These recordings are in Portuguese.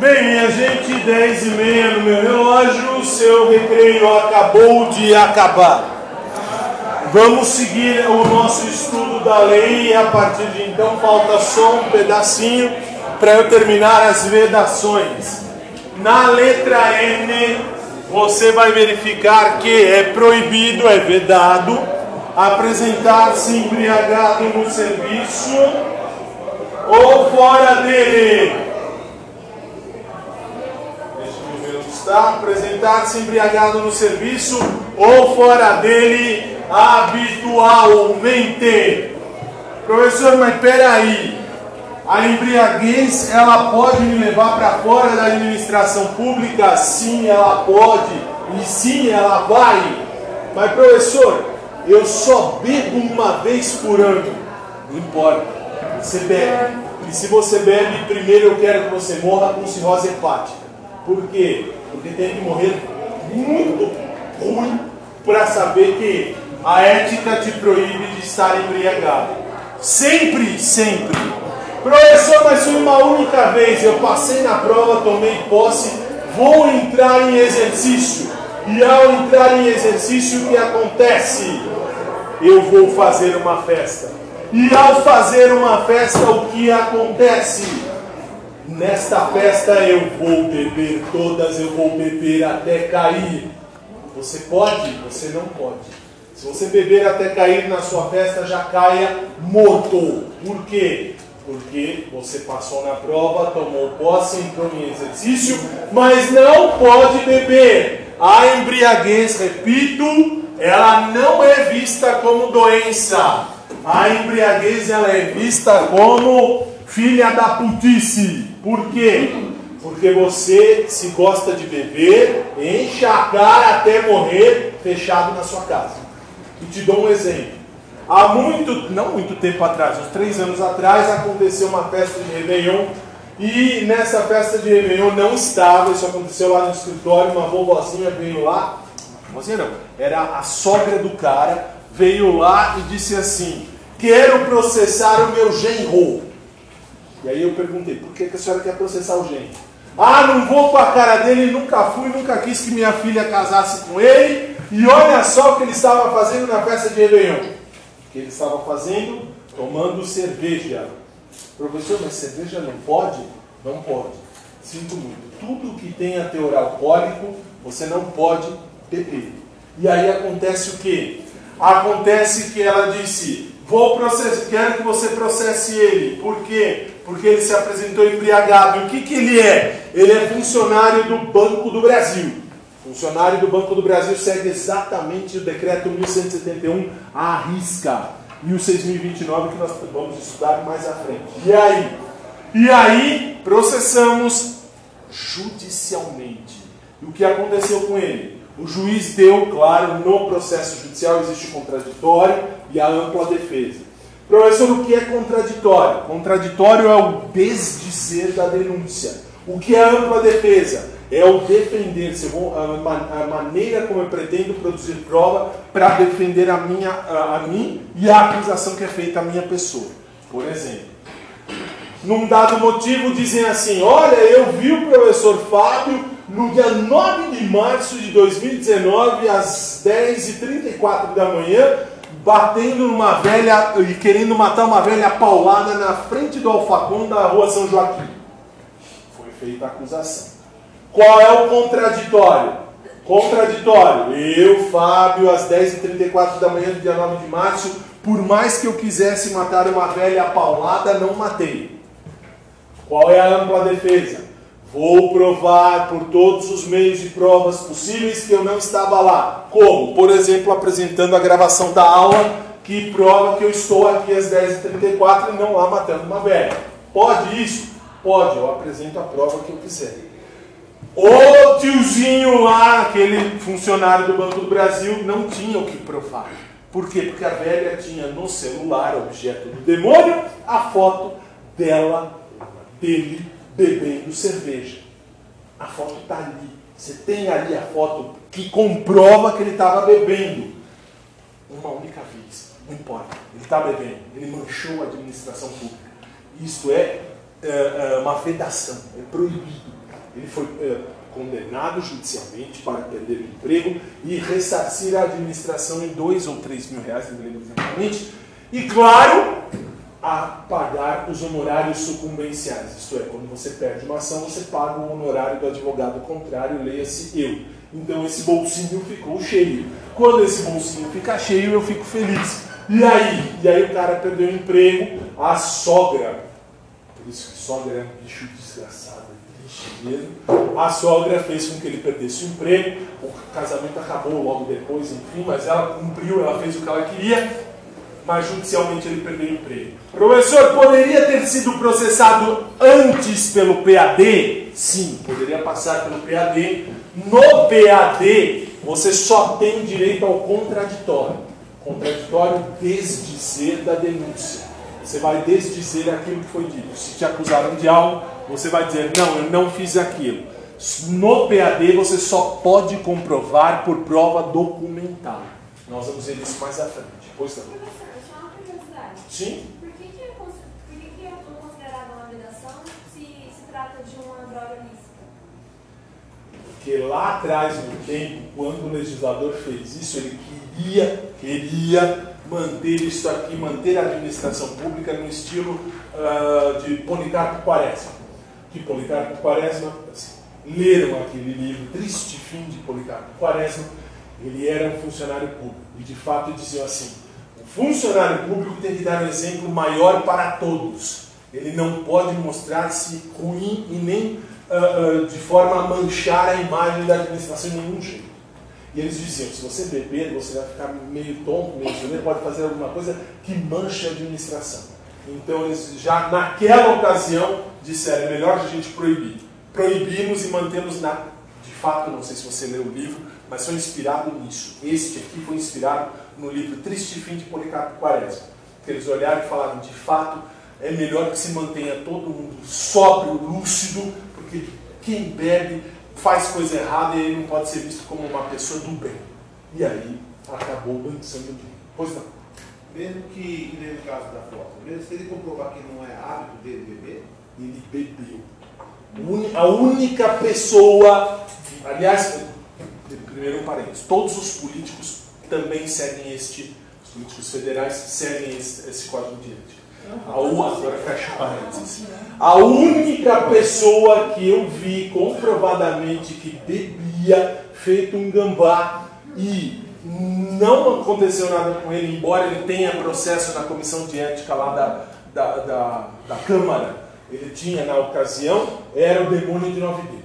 Bem, minha gente, 10 e meia no meu relógio, seu recreio acabou de acabar. Vamos seguir o nosso estudo da lei e a partir de então falta só um pedacinho para eu terminar as vedações. Na letra N, você vai verificar que é proibido, é vedado, apresentar-se embriagado no serviço ou fora dele. Está apresentar-se embriagado no serviço ou fora dele habitualmente. Professor, mas peraí, a embriaguez ela pode me levar para fora da administração pública? Sim, ela pode, e sim, ela vai. Mas professor, eu só bebo uma vez por ano. Não importa, você bebe. E se você bebe, primeiro eu quero que você morra com cirrose hepática. Por quê? Porque tem que morrer muito ruim para saber que a ética te proíbe de estar embriagado. Sempre, sempre. Professor, mas uma única vez. Eu passei na prova, tomei posse, vou entrar em exercício. E ao entrar em exercício, o que acontece? Eu vou fazer uma festa. E ao fazer uma festa, o que acontece? Nesta festa eu vou beber todas, eu vou beber até cair. Você pode? Você não pode. Se você beber até cair na sua festa, já caia morto. Por quê? Porque você passou na prova, tomou posse, entrou em exercício, mas não pode beber. A embriaguez, repito, ela não é vista como doença. A embriaguez ela é vista como filha da putice. Por quê? Porque você, se gosta de beber, enche a cara até morrer fechado na sua casa. E te dou um exemplo. Há muito, não muito tempo atrás, uns três anos atrás, aconteceu uma festa de Réveillon. E nessa festa de Réveillon não estava, isso aconteceu lá no escritório, uma vovozinha veio lá, vovozinha não, era a sogra do cara, veio lá e disse assim, quero processar o meu genro. E aí eu perguntei, por que, que a senhora quer processar o genro? Ah, não vou com a cara dele, nunca fui, nunca quis que minha filha casasse com ele. E olha só o que ele estava fazendo na festa de Réveillon. O que ele estava fazendo? Tomando cerveja. Professor, mas cerveja não pode? Não pode. Sinto muito. Tudo que tenha teor alcoólico, você não pode beber. E aí acontece o quê? Acontece que ela disse, vou processar, quero que você processe ele. Por quê? Porque ele se apresentou embriagado. E o que, que ele é? Ele é funcionário do Banco do Brasil. Funcionário do Banco do Brasil segue exatamente o decreto 1171 à risca. 1629 que nós vamos estudar mais à frente. E aí? E aí processamos judicialmente. E o que aconteceu com ele? O juiz deu, claro, no processo judicial existe o contraditório e a ampla defesa. Professor, o que é contraditório? Contraditório é o desdizer da denúncia. O que é ampla defesa? É o defender-se, a, maneira como eu pretendo produzir prova para defender a, minha, a, a mim e a acusação que é feita à minha pessoa. Por exemplo, num dado motivo dizem assim: Olha, eu vi o professor Fábio no dia 9 de março de 2019, às 10h34 da manhã, batendo numa velha e querendo matar uma velha paulada na frente do Alfacom da rua São Joaquim. Foi feita a acusação. Qual é o contraditório? Contraditório. Eu, Fábio, às 10h34 da manhã do dia 9 de março, por mais que eu quisesse matar uma velha paulada, não matei. Qual é a ampla defesa? Vou provar por todos os meios de provas possíveis que eu não estava lá. Como? Por exemplo, apresentando a gravação da aula que prova que eu estou aqui às 10h34 e não lá matando uma velha. Pode isso? Pode, eu apresento a prova que eu quiser. O tiozinho lá, aquele funcionário do Banco do Brasil, não tinha o que provar. Por quê? Porque a velha tinha no celular, objeto do demônio, a foto dela, dele, bebendo cerveja. A foto está ali. Você tem ali a foto que comprova que ele estava bebendo. Uma única vez. Não importa. Ele está bebendo. Ele manchou a administração pública. Isto é, é, é uma vedação. É proibido. Ele foi é, condenado judicialmente para perder o emprego e ressarcir a administração em dois ou três mil reais, não lembro exatamente. E claro, a pagar os honorários sucumbenciais. Isto é, quando você perde uma ação, você paga o honorário do advogado contrário, leia-se eu. Então esse bolsinho ficou cheio. Quando esse bolsinho fica cheio, eu fico feliz. E aí? E aí o cara perdeu o emprego, a sogra, por isso que sogra é um bicho desgraçado, triste mesmo, a sogra fez com que ele perdesse o emprego, o casamento acabou logo depois, enfim, mas ela cumpriu, ela fez o que ela queria, mas judicialmente ele perdeu o emprego. Professor, poderia ter sido processado antes pelo PAD? Sim, poderia passar pelo PAD. No PAD, você só tem direito ao contraditório. Contraditório, desdizer da denúncia. Você vai desdizer aquilo que foi dito. Se te acusaram de algo, você vai dizer: não, eu não fiz aquilo. No PAD, você só pode comprovar por prova documental. Nós vamos ver isso mais à frente. Pois não. Sim? Por que, que, é, por que, que é considerada uma vedação se se trata de uma droga lícita? Porque lá atrás, no tempo, quando o legislador fez isso, ele queria, queria manter isso aqui, manter a administração pública no estilo uh, de Policarpo Quaresma. Que Policarpo Quaresma, assim, leram aquele livro, Triste Fim de Policarpo Quaresma, ele era um funcionário público. E de fato diziam assim, funcionário público tem que dar um exemplo maior para todos. Ele não pode mostrar-se ruim e nem uh, uh, de forma a manchar a imagem da administração de nenhum jeito. E eles diziam: se você beber, você vai ficar meio tonto, meio zoneiro, pode fazer alguma coisa que manche a administração. Então eles já naquela ocasião disseram: é melhor a gente proibir. Proibimos e mantemos na. De fato, não sei se você leu o livro, mas foi inspirado nisso. Este aqui foi inspirado no livro Triste Fim de Policarpo Quaresma. Que eles olharam e falaram, de fato, é melhor que se mantenha todo mundo sóbrio, lúcido, porque quem bebe faz coisa errada e ele não pode ser visto como uma pessoa do bem. E aí acabou pensando bem. Pois não. Mesmo que, nem no caso da foto, mesmo se ele comprovar que não é hábito dele beber, ele bebeu. A única pessoa, aliás, primeiro um parênteses, todos os políticos também seguem este, os políticos federais seguem esse, esse código de ética. A, agora fecha parênteses. A única pessoa que eu vi comprovadamente que bebia, feito um gambá, e não aconteceu nada com ele, embora ele tenha processo na comissão de ética lá da, da, da, da Câmara, ele tinha na ocasião, era o demônio de nove dedos.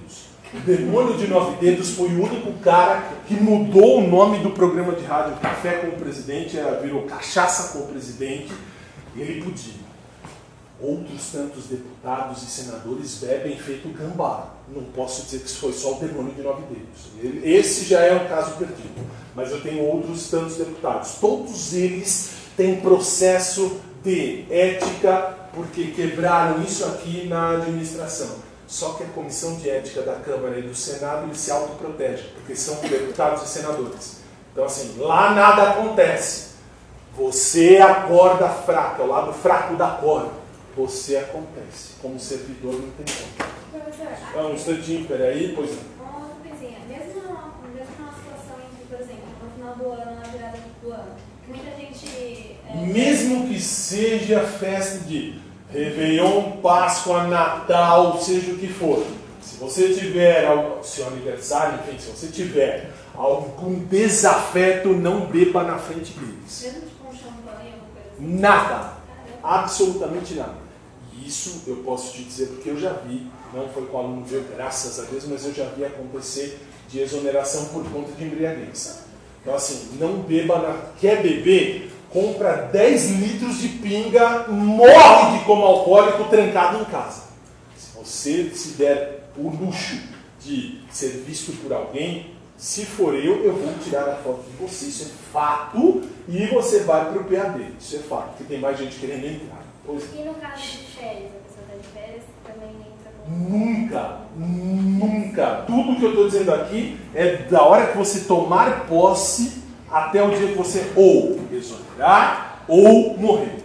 O demônio de nove dedos foi o único cara que mudou o nome do programa de rádio Café com o Presidente, virou Cachaça com o Presidente. Ele podia. Outros tantos deputados e senadores bebem feito gambá. Não posso dizer que isso foi só o demônio de nove dedos. Esse já é um caso perdido. Mas eu tenho outros tantos deputados. Todos eles têm processo de ética porque quebraram isso aqui na administração. Só que a comissão de ética da Câmara e do Senado eles se autoprotegem, porque são deputados e senadores. Então, assim, lá nada acontece. Você acorda fraco, é o lado fraco da corda. Você acontece. Como servidor não tem como. Professor, Ah, um instantinho, peraí, pois não. uma outra coisinha. Mesmo, numa situação em que, por exemplo, no final do ano, na virada do ano, que muita gente. é, Mesmo que seja festa de Réveillon, Páscoa, Natal, seja o que for. Se você tiver, seu aniversário, enfim, se você tiver algum desafeto, não beba na frente deles. Nada. Absolutamente nada. E isso eu posso te dizer porque eu já vi, não foi com o aluno meu, graças a Deus, mas eu já vi acontecer de exoneração por conta de embriaguez. Então assim, não beba na... Quer beber? Compra 10 litros de pinga, morre de como alcoólico trancado em casa. Se você se der o luxo de ser visto por alguém, se for eu, eu vou tirar a foto de você. Isso é fato. E você vai para o PAD. Isso é fato, porque tem mais gente querendo entrar. Pois é. E no caso de férias, a pessoa está de férias, também entra com. Nunca, nunca. Tudo que eu estou dizendo aqui é da hora que você tomar posse até o dia que você ou exonerar ou morrer.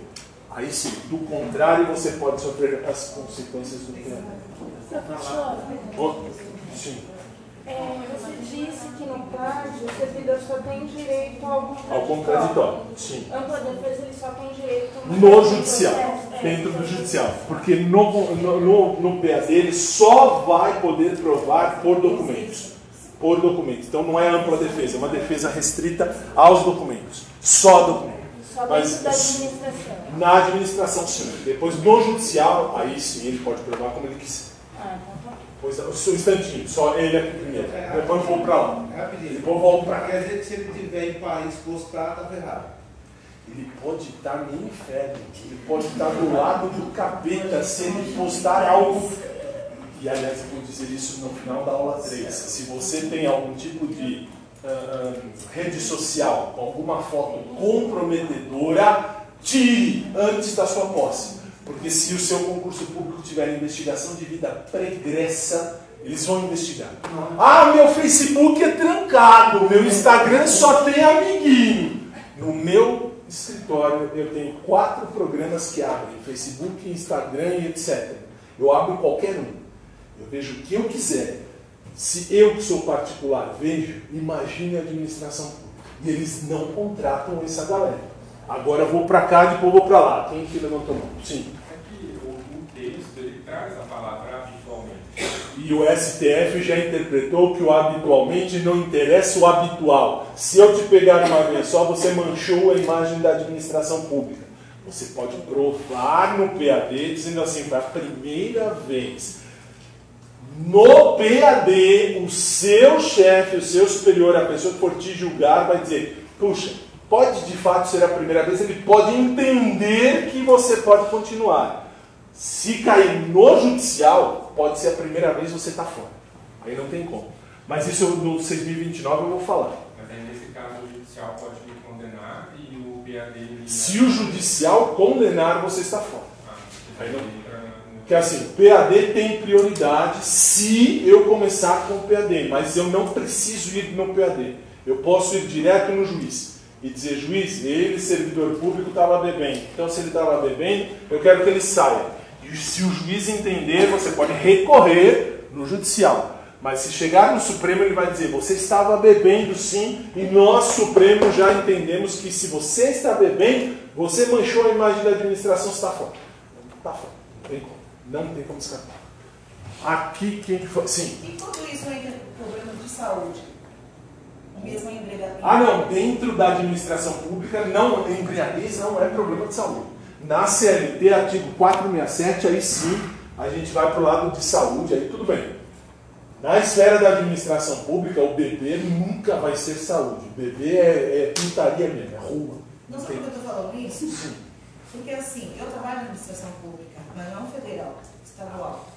Aí sim, do contrário, você pode sofrer as consequências do PAD. Professor, Oh, sim. é, você disse que no CAD o servidor só tem direito ao Ao contraditório. contraditório. Sim. Ampla defesa ele só tem direito No judicial. É, Dentro do judicial. Porque no, no, no, no PAD ele só vai poder provar por documentos. Por documentos. Então não é ampla defesa, é uma defesa restrita aos documentos. Só documentos. Só Mas- da administração. Na administração, sim. Depois, no judicial, aí sim ele pode provar como ele quiser. Ah, então tá. Pois é, um instantinho, só ele aqui primeiro. Depois eu vou pra lá. Rapidinho. Depois volto pra cá. Quer dizer que se ele estiver em país postado, tá ferrado. Ele pode estar no inferno, ele pode estar do lado do capeta se ele postar algo. E aliás, eu vou dizer isso no final da aula 3. Se você tem algum tipo de ah, rede social com alguma foto comprometedora, tire antes da sua posse. Porque se o seu concurso público tiver investigação de vida pregressa, eles vão investigar. Ah, meu Facebook é trancado, meu Instagram só tem amiguinho. No meu escritório eu tenho quatro programas que abrem, Facebook, Instagram e etc. Eu abro qualquer um. Eu vejo o que eu quiser. Se eu que sou particular vejo, imagine a administração pública. E eles não contratam essa galera. Agora eu vou para cá, depois vou para lá. Quem que levantou a mão? Sim. É que o, o texto ele traz a palavra habitualmente. E o STF já interpretou que o habitualmente não interessa o habitual. Se eu te pegar uma vez só, você manchou a imagem da administração pública. Você pode provar no PAD dizendo assim, foi a primeira vez. No PAD, o seu chefe, o seu superior, a pessoa que for te julgar, vai dizer: puxa, pode de fato ser a primeira vez, ele pode entender que você pode continuar. Se cair no judicial, pode ser a primeira vez você está fora. Aí não tem como. Mas isso eu- no 6.029 eu vou falar. Mas aí, nesse caso, o judicial pode me condenar e o PAD... Se o judicial condenar, você está fora. Ah, Aí não- no- Porque assim, PAD tem prioridade se eu começar com o PAD, mas eu não preciso ir no PAD. Eu posso ir direto no juiz e dizer, juiz, ele, servidor público, estava bebendo. Então, se ele estava bebendo, eu quero que ele saia. E se o juiz entender, você pode recorrer no judicial. Mas se chegar no Supremo, ele vai dizer, você estava bebendo sim, e nós, Supremo, já entendemos que se você está bebendo, você manchou a imagem da administração, você está fora. Está fora. Não tem como. Não tem como escapar. Aqui, quem que foi? Sim. E quando isso entra em problemas de saúde? Mesmo em embriaguez? Ah, não. Dentro da administração pública, não, embriaguez não é problema de saúde. Na CLT, artigo 467, aí sim, a gente vai para o lado de saúde, aí tudo bem. Na esfera da administração pública, o bebê nunca vai ser saúde. O bebê é, é putaria mesmo, é rua. Não sabe por que eu estou falando isso? Sim. Porque assim, eu trabalho na administração pública, mas não federal, estadual.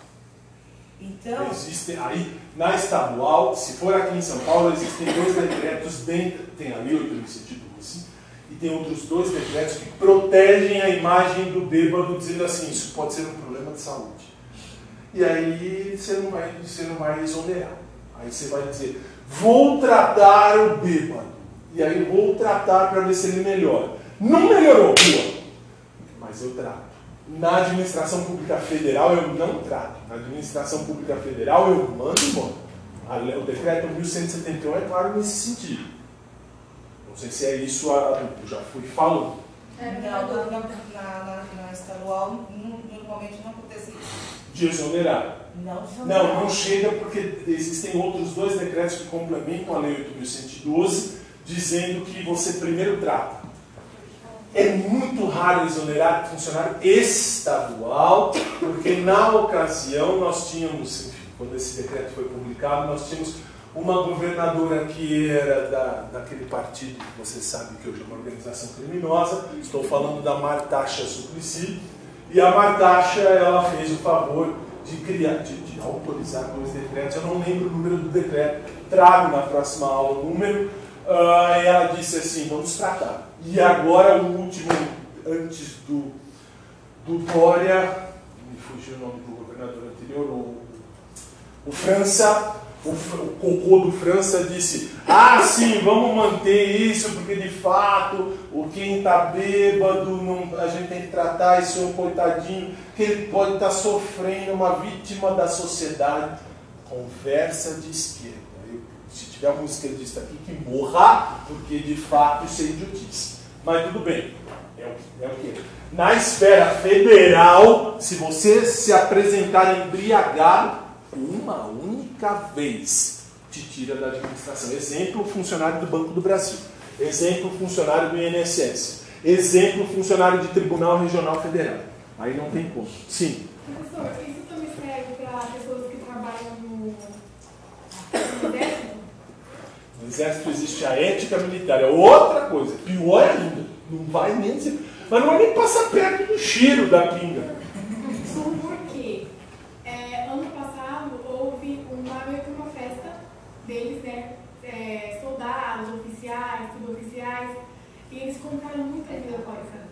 Então, Existem aí, na estadual, se for aqui em São Paulo, existem dois decretos dentro, tem a Lei 8.112 e tem outros dois decretos que protegem a imagem do bêbado, dizendo assim, isso pode ser um problema de saúde. E aí você não vai, você não vai exonerar. Aí você vai dizer, vou tratar o bêbado. E aí vou tratar para ver se ele melhora. Não melhorou, boa. Mas eu trato. Na administração pública federal eu não trato. Na administração pública federal eu mando embora. O decreto 1171 é claro nesse sentido. Não sei se é isso, a- eu já fui falando. É, na, na, na- na estadual, nu- normalmente não acontece isso. De exonerar. Não, Não, não chega porque existem outros dois decretos que complementam a Lei 8.112, dizendo que você primeiro trata. É muito raro exonerar funcionário estadual, porque na ocasião nós tínhamos, enfim, quando esse decreto foi publicado, nós tínhamos uma governadora que era da, daquele partido que você sabe que hoje é uma organização criminosa, estou falando da Martaxa Suplicy, e a Martaxa ela fez o favor de criar, de, de autorizar dois decretos, eu não lembro o número do decreto, trago na próxima aula o número, ah, e ela disse assim, vamos tratar. E agora o último, antes do, do Dória, me fugiu o nome do governador anterior, o, o França, O, o cocô do França disse: Ah, sim, vamos manter isso, porque de fato o quem está bêbado, não, a gente tem que tratar esse um coitadinho, que ele pode estar sofrendo, uma vítima da sociedade. Conversa de esquerda. Se tiver algum esquerdista aqui que morra, porque de fato isso é idiotice. Mas tudo bem. É o, é o quê? Na esfera federal, se você se apresentar embriagado uma única vez, te tira da administração. Exemplo, funcionário do Banco do Brasil. Exemplo, funcionário do INSS. Exemplo, funcionário de Tribunal Regional Federal. Aí não tem como. Sim. Professor, isso também serve para pessoas que trabalham no, no exército? No Exército existe a ética militar. É outra coisa. Pior ainda. Não vai nem dizer. Mas não vai nem passar perto do cheiro da pinga. Porque é, ano passado houve uma, meio que uma festa deles, né? É, soldados, oficiais, suboficiais, e eles compraram muita bebida alcoólica.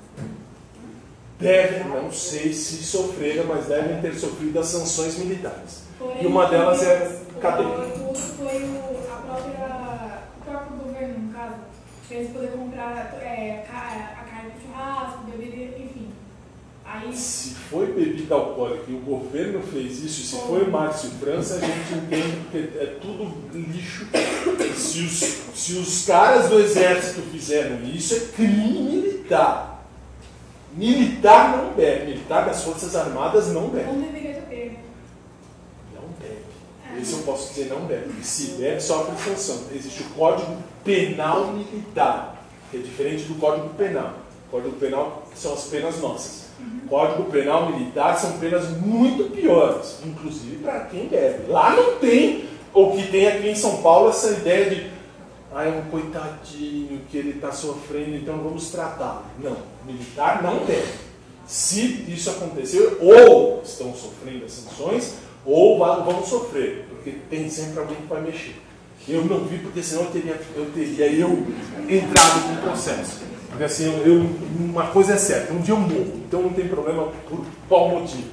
Devem, não sei se sofreram, mas devem ter sofrido as sanções militares. Porém, E uma delas é o- cadeia. O outro foi o, a própria, o próprio governo, no caso, para eles poderem comprar é, ca- a carne de churrasco, bebida, enfim. Aí Se foi bebida alcoólica e o governo fez isso, se foi Márcio França, a gente entende que é tudo lixo. Se os, se os caras do exército fizeram isso, é crime militar. Militar não bebe, militar das Forças Armadas não bebe. não deveria ter? Não bebe. Esse eu posso dizer não bebe. E se bebe, sofre sanção. Existe o Código Penal Militar, que é diferente do Código Penal. O Código Penal são as penas nossas. O Código Penal Militar são penas muito piores, inclusive para quem bebe. Lá não tem o que tem aqui em São Paulo essa ideia de ah, é um coitadinho que ele está sofrendo, então vamos tratá-lo. Não, militar não deve. Se isso acontecer, ou estão sofrendo as sanções, ou va- vão sofrer, porque tem sempre alguém que vai mexer. Eu não vi, porque senão eu teria eu, teria eu entrado com processo. Porque assim, eu, uma coisa é certa, um dia eu morro, então não tem problema por qual motivo.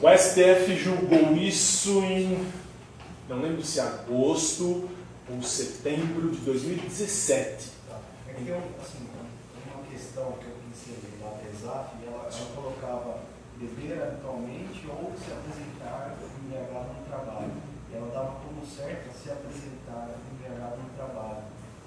O STF julgou isso em, não lembro se agosto ou setembro de 2017. É que eu, assim, uma questão que ela, ela colocava beber habitualmente ou se apresentar embriagado no trabalho. E ela dava como certo se apresentar embriagado no trabalho.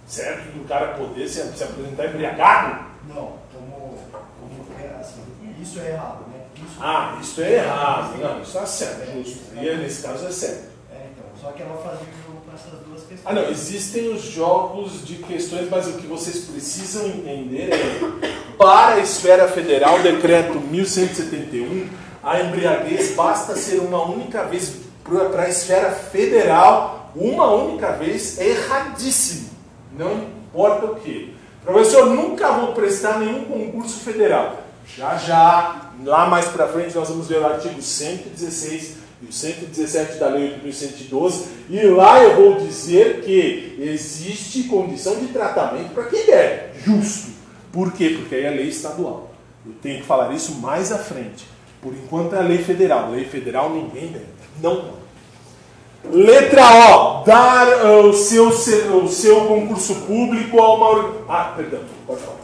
Certo? Do cara poder se, se apresentar embriagado? Não, como, como é, assim, isso é errado, né? Isso, Ah, isso é errado. Não, isso está certo, é justo. E nesse caso é certo. É, então, só que ela fazia o jogo para essas duas questões. Ah, não, existem os jogos de questões, mas o que vocês precisam entender é, para a esfera federal, decreto 1171, a embriaguez basta ser uma única vez, para a esfera federal, uma única vez é erradíssimo. Não importa o que. Professor, nunca vou prestar nenhum concurso federal. Já já, lá mais para frente, nós vamos ver o artigo 116 e o 117 da Lei 8.112, e lá eu vou dizer que existe condição de tratamento para quem der, justo. Por quê? Porque aí é lei estadual. Eu tenho que falar isso mais à frente. Por enquanto é a lei federal. Lei federal ninguém deve. Não. Letra O. Dar ah, o, seu, se- o seu concurso público a uma. Ah, perdão, pode falar.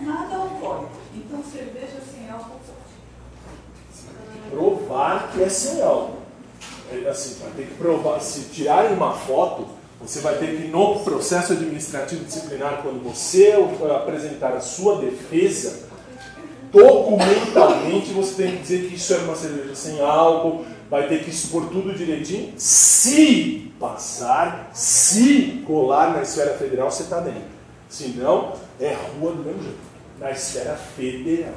Nada alcoólico. Então cerveja sem álcool pode. provar que é sem álcool. É, Assim, vai ter que provar. Se tirarem uma foto, você vai ter que, no processo administrativo disciplinar, quando você apresentar a sua defesa, documentalmente você tem que dizer que isso era uma cerveja sem álcool, vai ter que expor tudo direitinho. Se passar, se colar na esfera federal, você está dentro. Se não, é rua do mesmo jeito. Na esfera federal.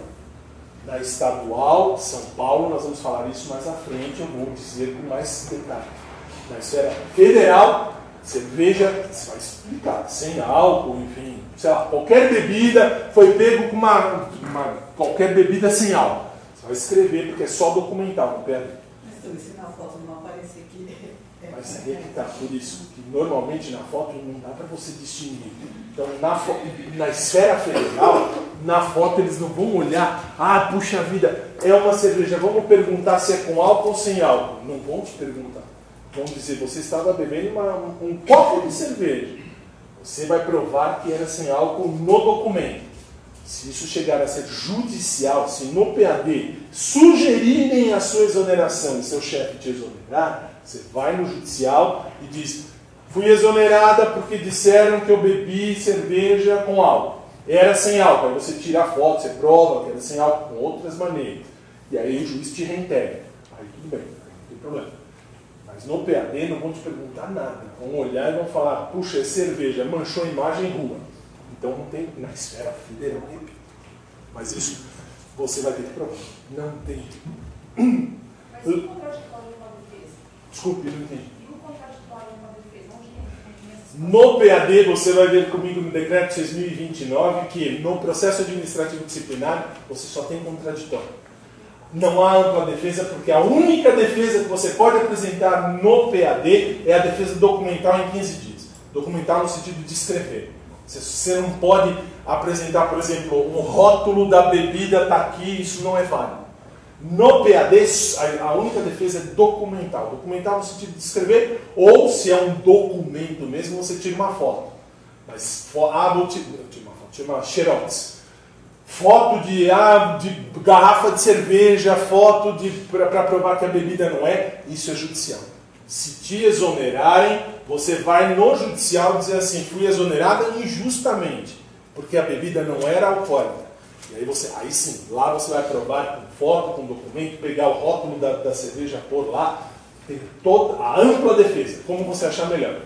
Na estadual, São Paulo, nós vamos falar isso mais à frente, eu vou dizer com mais detalhe. Na esfera federal, cerveja, você vai explicar, sem álcool, enfim, sei lá, qualquer bebida foi pego com uma, uma- qualquer bebida sem álcool. Você vai escrever, porque é só documental, não perde. Mas estou ensinando a foto não aparecer aqui. Mas aí é que está, por isso, que normalmente na foto não dá para você distinguir. Então, na, na esfera federal, Na foto eles não vão olhar, ah, puxa vida, é uma cerveja, vamos perguntar se é com álcool ou sem álcool. Não vão te perguntar. Vão dizer, você estava bebendo uma, um copo de cerveja. Você vai provar que era sem álcool no documento. Se isso chegar a ser judicial, se no PAD sugerirem a sua exoneração e seu chefe te exonerar, você vai no judicial e diz: fui exonerada porque disseram que eu bebi cerveja com álcool. Era sem álcool. Aí você tira a foto, você prova que era sem álcool com outras maneiras. E aí o juiz te reintegra. Aí tudo bem, não tem problema. No PAD não vão te perguntar nada. Vão olhar e vão falar: puxa, é cerveja, manchou a imagem em rua. Então não tem na esfera federal, repito. Mas isso você vai ter que provar. Não tem. Mas e o contraditório com a defesa? Desculpe, não entendi. E? No PAD, você vai ver comigo no decreto 6029 que no processo administrativo disciplinar você só tem contraditório. Não há ampla defesa, porque a única defesa que você pode apresentar no PAD é a defesa documental em 15 dias. Documental no sentido de escrever. Você não pode apresentar, por exemplo, um rótulo da bebida está aqui, isso não é válido. No PAD, a única defesa é documental. Documental no sentido de escrever, ou se é um documento mesmo, você tira uma foto. Mas, ah, vou tirar uma foto, tira uma xerox. Foto de, ah, de garrafa de cerveja, foto para provar que a bebida não é, isso é judicial. Se te exonerarem, você vai no judicial dizer assim, fui exonerada injustamente, porque a bebida não era alcoólica. E aí você, aí sim, lá você vai provar com foto, com documento, pegar o rótulo da, da cerveja, pôr lá, tem toda a ampla defesa, como você achar melhor.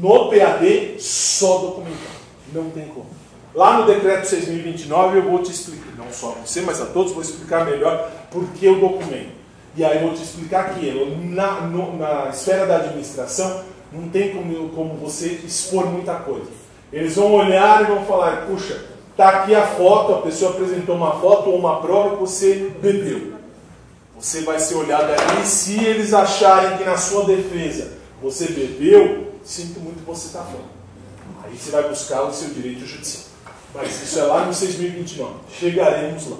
No PAD, só documental. Não tem como. Lá no decreto 6.029 eu vou te explicar, não só a você, mas a todos, vou explicar melhor por que o documento. E aí eu vou te explicar que na, no, na esfera da administração não tem como, como você expor muita coisa. Eles vão olhar e vão falar, puxa, está aqui a foto, a pessoa apresentou uma foto ou uma prova que você bebeu. Você vai ser olhado ali, se eles acharem que na sua defesa você bebeu, sinto muito você está falando. Aí você vai buscar o seu direito judicial. Mas isso é lá no 6.029. Chegaremos lá.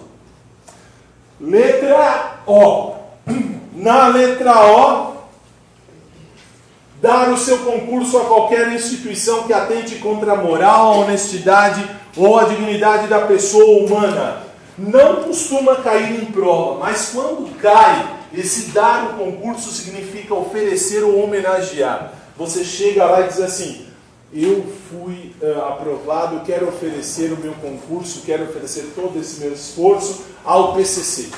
Letra O. Na letra O, dar o seu concurso a qualquer instituição que atente contra a moral, a honestidade ou a dignidade da pessoa humana. Não costuma cair em prova, mas quando cai, esse dar o concurso significa oferecer ou homenagear. Você chega lá e diz assim: Eu fui uh, aprovado, quero oferecer o meu concurso, quero oferecer todo esse meu esforço ao PCC.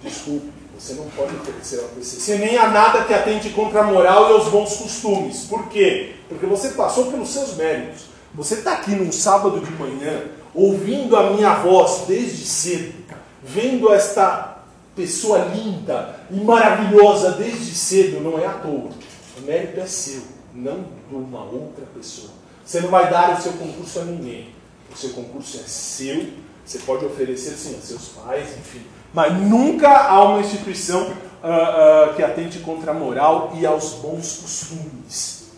Desculpe, você não pode oferecer ao PCC nem a nada que atente contra a moral e os bons costumes. Por quê? Porque você passou pelos seus méritos. Você está aqui num sábado de manhã, ouvindo a minha voz desde cedo, vendo esta pessoa linda e maravilhosa desde cedo, não é à toa. O mérito é seu, não de uma outra pessoa. Você não vai dar o seu concurso a ninguém. O seu concurso é seu, você pode oferecer sim a seus pais, enfim. Mas nunca há uma instituição uh, uh, que atente contra a moral e aos bons costumes.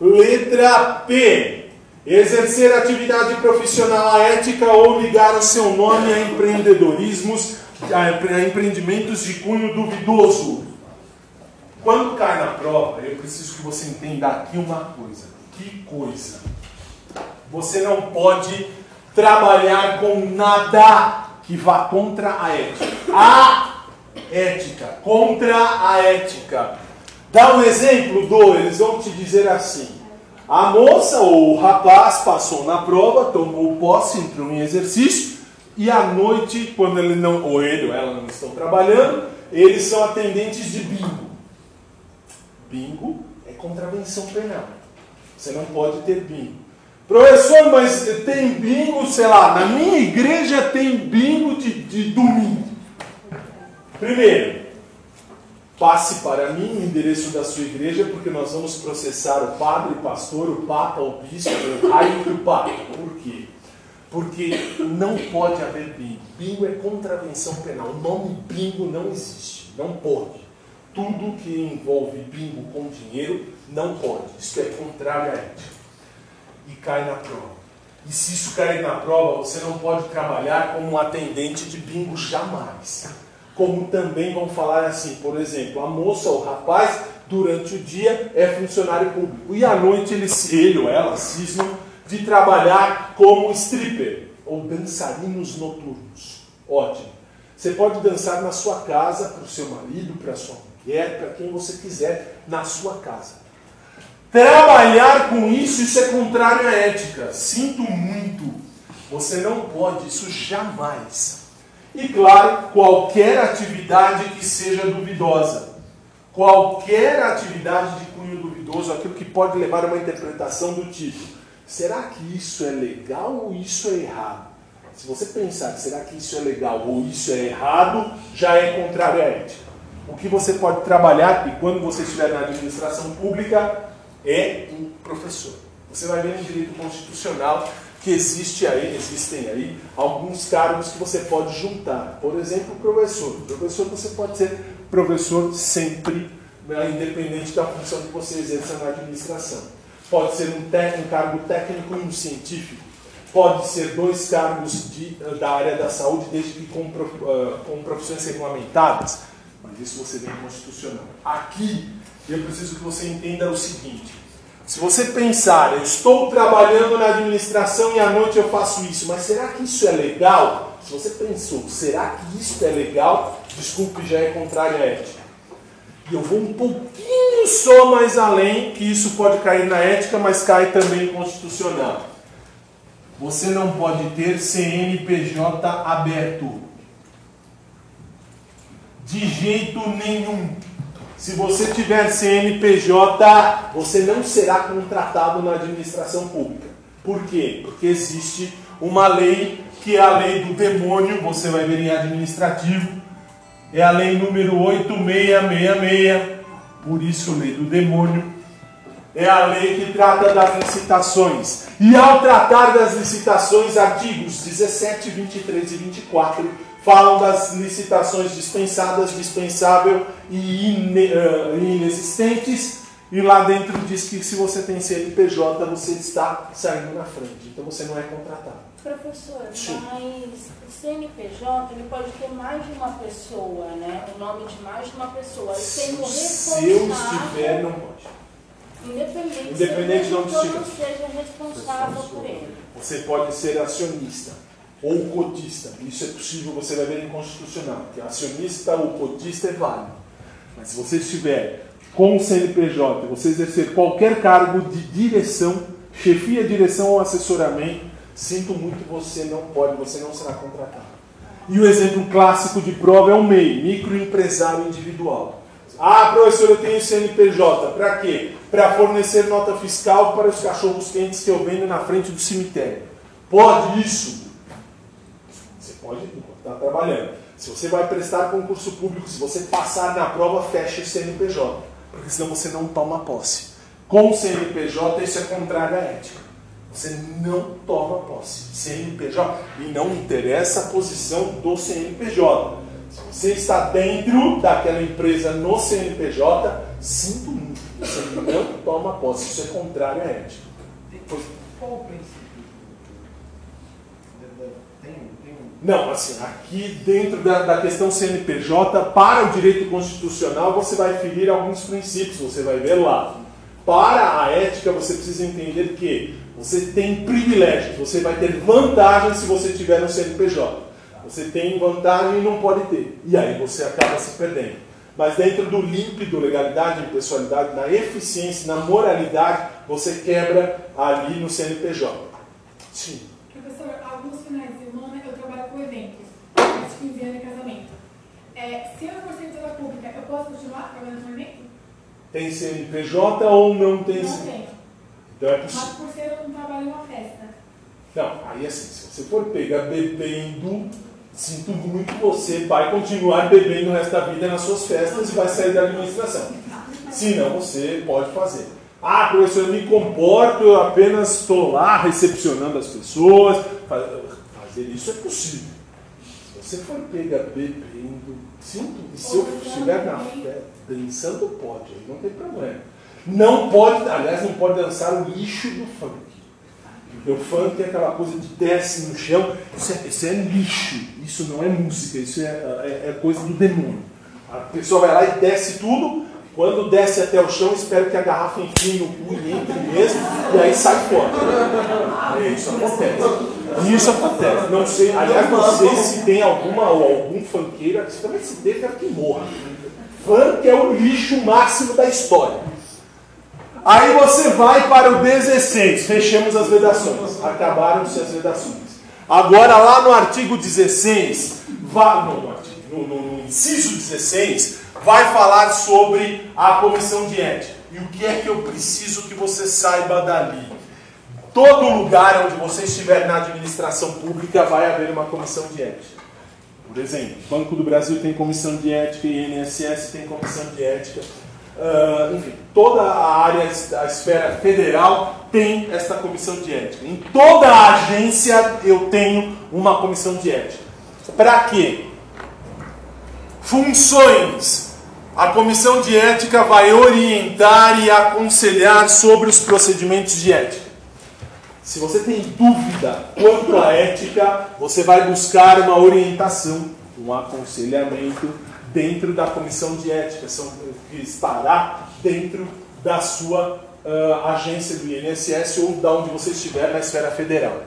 Letra P. Exercer atividade profissional ética ou ligar o seu nome a empreendedorismos, a empreendimentos de cunho duvidoso. Quando cai na prova, eu preciso que você entenda aqui uma coisa. Que coisa? Você não pode trabalhar com nada que vá contra a ética. A ética, contra a ética. Dá um exemplo do, eles vão te dizer assim. A moça ou o rapaz passou na prova, tomou posse, entrou em exercício, e à noite, quando ele não, ou ele ou ela não estão trabalhando, eles são atendentes de bingo. Bingo é contravenção penal. Você não pode ter bingo. Professor, mas tem bingo, sei lá, na minha igreja tem bingo de, de domingo. Primeiro, passe para mim o endereço da sua igreja, porque nós vamos processar o padre, o pastor, o papa, o bispo, o raio e o papa. Por quê? Porque não pode haver bingo. Bingo é contravenção penal. O nome bingo não existe. Não pode. Tudo que envolve bingo com dinheiro não pode. Isso é contrário à ética e cai na prova. E se isso cair na prova, você não pode trabalhar como um atendente de bingo jamais. Como também vão falar assim, por exemplo, a moça ou o rapaz, durante o dia é funcionário público. E à noite ele, ele ou ela cismam de trabalhar como stripper ou dançarinos noturnos. Ótimo. Você pode dançar na sua casa, para o seu marido, para a sua mulher, para quem você quiser, na sua casa. Trabalhar com isso, isso é contrário à ética. Sinto muito. Você não pode, isso jamais. E claro, qualquer atividade que seja duvidosa. Qualquer atividade de cunho duvidoso, aquilo que pode levar a uma interpretação do tipo: será que isso é legal ou isso é errado? Se você pensar será que isso é legal ou isso é errado, já é contrário à ética. O que você pode trabalhar, e quando você estiver na administração pública, é um professor. Você vai ver no direito constitucional que existe aí, existem aí alguns cargos que você pode juntar. Por exemplo, professor. Professor você pode ser professor sempre, né, independente da função que você exerça na administração. Pode ser um, um cargo técnico e um científico. Pode ser dois cargos de, da área da saúde, desde que com, uh, com profissões regulamentadas. Mas isso você no constitucional. Aqui, eu preciso que você entenda o seguinte: se você pensar, eu estou trabalhando na administração e à noite eu faço isso, mas será que isso é legal? Se você pensou, será que isso é legal? Desculpe, já é contrário à ética. E eu vou um pouquinho só mais além, que isso pode cair na ética, mas cai também constitucional. Você não pode ter CNPJ aberto. De jeito nenhum. Se você tiver CNPJ, você não será contratado na administração pública. Por quê? Porque existe uma lei que é a lei do demônio, você vai ver em administrativo, é a lei número 8666, por isso lei do demônio, é a lei que trata das licitações. E ao tratar das licitações, artigos 17, 23 e 24 falam das licitações dispensadas, dispensável e uh, inexistentes. E lá dentro diz que se você tem CNPJ, você está saindo na frente. Então você não é contratado. Professor, Sim. mas o CNPJ ele pode ter mais de uma pessoa, né? O nome de mais de uma pessoa. E Se o o seu estiver, não pode. Independente, Independente se de onde gestor não estiver. seja responsável por ele. Você pode ser acionista ou cotista. Isso é possível, você vai ver em constitucional, que acionista ou cotista é válido. Mas se você estiver com o CNPJ, você exercer qualquer cargo de direção, chefia, direção ou assessoramento, sinto muito, você não pode, você não será contratado. E o exemplo clássico de prova é o MEI, microempresário individual. Ah, professor, eu tenho CNPJ. Para quê? Para fornecer nota fiscal para os cachorros quentes que eu vendo na frente do cemitério. Pode isso? Pode estar trabalhando. Se você vai prestar concurso público, se você passar na prova, feche o CNPJ. Porque senão você não toma posse. Com o CNPJ, isso é contrário à ética. Você não toma posse. CNPJ. E não interessa a posição do CNPJ. Se você está dentro daquela empresa no CNPJ, sinto muito. Você não toma posse. Isso é contrário à ética. Qual o princípio? Da- da- Tem, tem um. Não, assim, aqui dentro da, da questão CNPJ, para o direito constitucional, você vai ferir alguns princípios, você vai ver lá. Para a ética, você precisa entender que você tem privilégios, você vai ter vantagem se você tiver no CNPJ. Você tem vantagem e não pode ter. E aí você acaba se perdendo. Mas dentro do límpido, legalidade, impessoalidade, na eficiência, na moralidade, você quebra ali no CNPJ. Sim. Professor, alguns finais de semana eu trabalho com eventos, de 15 anos e casamento. É, se eu for servidora pública, eu posso continuar trabalhando com evento? Tem CNPJ ou não tem Não tenho. Então é Mas possível. por ser eu não trabalho em uma festa. Não, aí assim, se você for pegar bebendo, sinto muito, você vai continuar bebendo o resto da vida nas suas festas e vai sair da administração. Se não, você pode fazer. Ah, professor, eu me comporto, eu apenas estou lá recepcionando as pessoas. Fa- Fazer isso é possível. Se você for pegar bebendo, sinto, e se eu estiver na festa, dançando pode, aí não tem problema. Não pode, aliás, não pode dançar o lixo do funk. Porque o funk é aquela coisa de desce no chão, isso é, isso é lixo, isso não é música, isso é, é, é coisa do demônio. A pessoa vai lá e desce tudo, quando desce até o chão, espera que a garrafa enfie no cu e entre mesmo, e aí sai fora. É, isso acontece. Isso acontece. Não sei, aliás, não sei se tem alguma ou algum funkeiro, se também se tem, quero que morra. Funk é o lixo máximo da história. Aí você vai para o 16, fechamos as vedações. Acabaram-se as vedações. Agora, lá no artigo 16, vá, não, no, artigo, no, no, no inciso 16, vai falar sobre a comissão de ética. E o que é que eu preciso que você saiba dali? Todo lugar onde você estiver na administração pública vai haver uma comissão de ética. Por exemplo, Banco do Brasil tem comissão de ética, INSS tem comissão de ética. Uh, enfim, toda a área, a esfera federal tem esta comissão de ética. Em toda a agência eu tenho uma comissão de ética. Para quê? Funções. A comissão de ética vai orientar e aconselhar sobre os procedimentos de ética. Se você tem dúvida quanto à ética, você vai buscar uma orientação, um aconselhamento dentro da comissão de ética, que estará dentro da sua uh, agência do INSS ou da onde você estiver na esfera federal.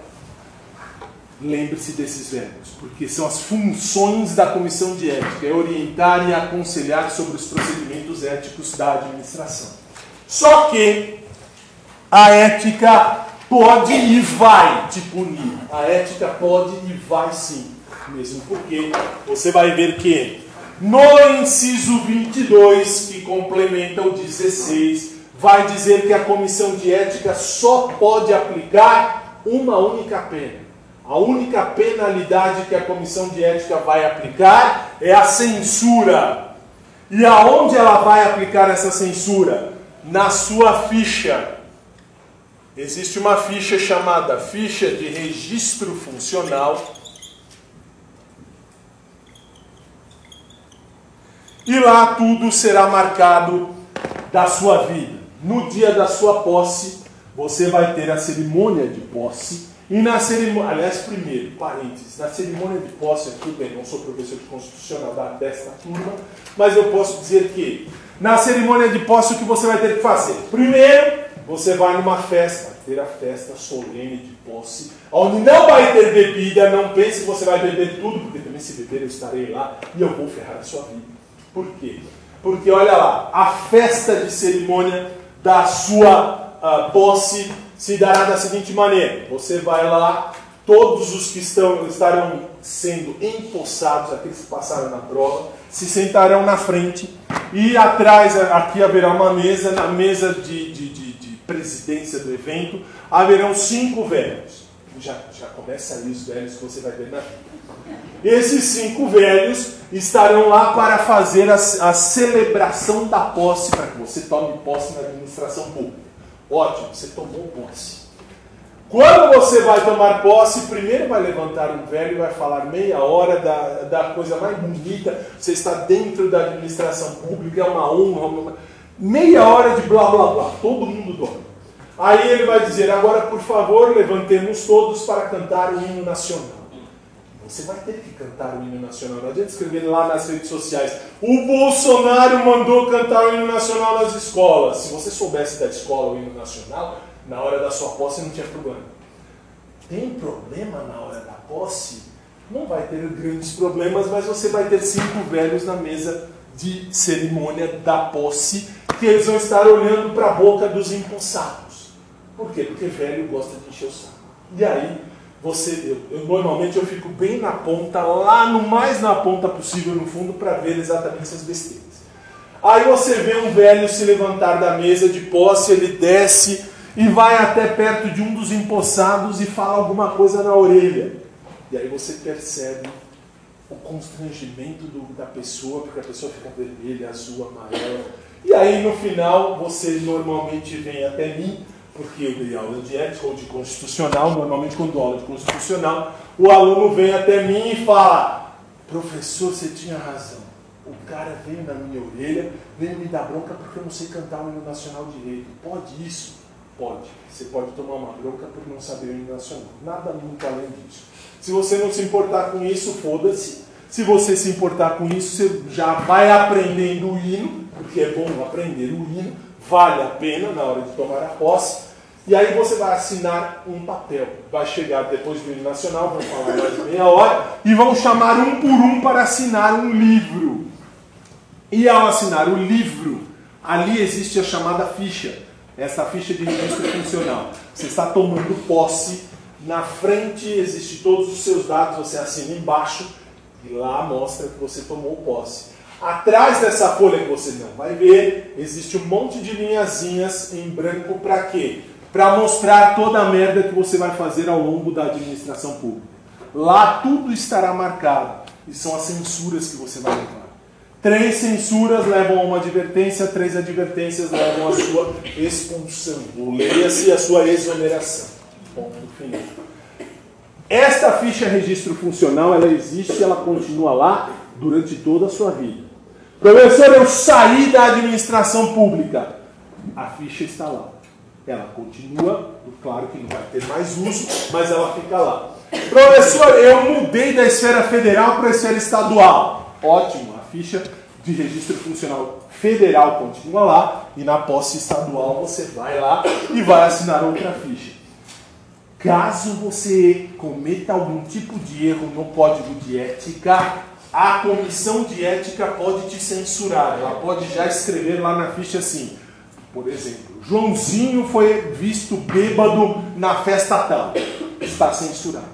Lembre-se desses verbos, porque são as funções da comissão de ética, é orientar e aconselhar sobre os procedimentos éticos da administração. Só que a ética pode e vai te punir. A ética pode e vai sim. Mesmo porque você vai ver que no inciso 22, que complementa o 16, vai dizer que a comissão de ética só pode aplicar uma única pena. A única penalidade que a comissão de ética vai aplicar é a censura. E aonde ela vai aplicar essa censura? Na sua ficha. Existe uma ficha chamada ficha de registro funcional. E lá tudo será marcado da sua vida. No dia da sua posse, você vai ter a cerimônia de posse e na cerimônia, aliás, primeiro, parênteses, na cerimônia de posse aqui, bem, não sou professor de constitucional desta turma, mas eu posso dizer que na cerimônia de posse o que você vai ter que fazer? Primeiro, você vai numa festa, ter a festa solene de posse, onde não vai ter bebida, não pense que você vai beber tudo, porque também se beber eu estarei lá e eu vou ferrar a sua vida. Por quê? Porque olha lá, a festa de cerimônia da sua uh, posse se dará da seguinte maneira: você vai lá, todos os que estão, estarão sendo empossados, aqueles que passaram na prova, se sentarão na frente e atrás, aqui haverá uma mesa, na mesa de, de, de presidência do evento, haverão cinco velhos. Já, já começa aí os velhos que você vai ver na vida. Esses cinco velhos estarão lá para fazer a, a celebração da posse, para que você tome posse na administração pública. Ótimo, você tomou posse. Quando você vai tomar posse, primeiro vai levantar um velho e vai falar meia hora da, da coisa mais bonita. Você está dentro da administração pública, é uma honra. Uma... Meia hora de blá blá blá. Todo mundo dorme. Aí ele vai dizer: agora, por favor, levantemos todos para cantar o hino nacional. Você vai ter que cantar o hino nacional. Não adianta escrever lá nas redes sociais. O Bolsonaro mandou cantar o hino nacional nas escolas. Se você soubesse da escola o hino nacional, na hora da sua posse não tinha problema. Tem problema na hora da posse? Não vai ter grandes problemas, mas você vai ter cinco velhos na mesa de cerimônia da posse, que eles vão estar olhando para a boca dos empossados. Por quê? Porque velho gosta de encher o saco. E aí, você, eu, eu, normalmente eu fico bem na ponta, lá no mais na ponta possível no fundo, para ver exatamente essas besteiras. Aí você vê um velho se levantar da mesa de posse, ele desce e vai até perto de um dos empossados e fala alguma coisa na orelha. E aí você percebe o constrangimento do, da pessoa, porque a pessoa fica vermelha, azul, amarela. E aí no final você normalmente vem até mim porque eu dei aula de ética ou de constitucional, normalmente quando dou aula de constitucional, o aluno vem até mim e fala, professor, você tinha razão. O cara veio na minha orelha, veio me dar bronca porque eu não sei cantar o hino nacional direito. Pode isso? Pode. Você pode tomar uma bronca por não saber o hino nacional. Nada muito além disso. Se você não se importar com isso, foda-se. Se você se importar com isso, você já vai aprendendo o hino, porque é bom aprender o hino, vale a pena na hora de tomar a posse. E aí você vai assinar um papel. Vai chegar depois do hino nacional, vão falar mais de meia hora, e vão chamar um por um para assinar um livro. E ao assinar o livro, ali existe a chamada ficha. Essa ficha de registro funcional. Você está tomando posse. Na frente existe todos os seus dados, você assina embaixo e lá mostra que você tomou posse. Atrás dessa folha que você não vai ver, existe um monte de linhazinhas em branco para quê? Para mostrar toda a merda que você vai fazer ao longo da administração pública. Lá tudo estará marcado. E são as censuras que você vai levar. Três censuras levam a uma advertência, três advertências levam a sua expulsão. Leia-se a sua exoneração. Ponto final. Esta ficha registro funcional, ela existe, ela continua lá durante toda a sua vida. Professor, eu saí da administração pública. A ficha está lá. Ela continua, claro que não vai ter mais uso, mas ela fica lá. Professor, eu mudei da esfera federal para a esfera estadual. Ótimo, a ficha de registro funcional federal continua lá e na posse estadual você vai lá e vai assinar outra ficha. Caso você cometa algum tipo de erro no código de ética, a comissão de ética pode te censurar. Ela pode já escrever lá na ficha assim, por exemplo, Joãozinho foi visto bêbado na festa tal. Está censurado.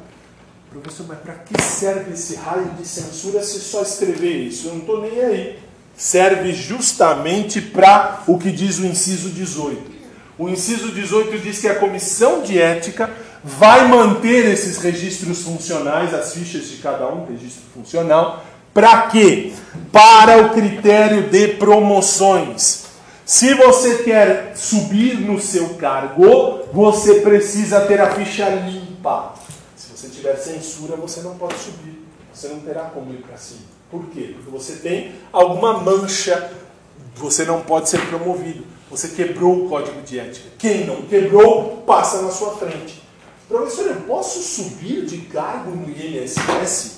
Professor, mas para que serve esse raio de censura se só escrever isso? Eu não estou nem aí. Serve justamente para o que diz o inciso 18. O inciso 18 diz que a comissão de ética vai manter esses registros funcionais, as fichas de cada um, registro funcional, para quê? Para o critério de promoções. Se você quer subir no seu cargo, você precisa ter a ficha limpa. Se você tiver censura, você não pode subir. Você não terá como ir para cima. Por quê? Porque você tem alguma mancha, você não pode ser promovido. Você quebrou o código de ética. Quem não quebrou, passa na sua frente. Professor, eu posso subir de cargo no INSS?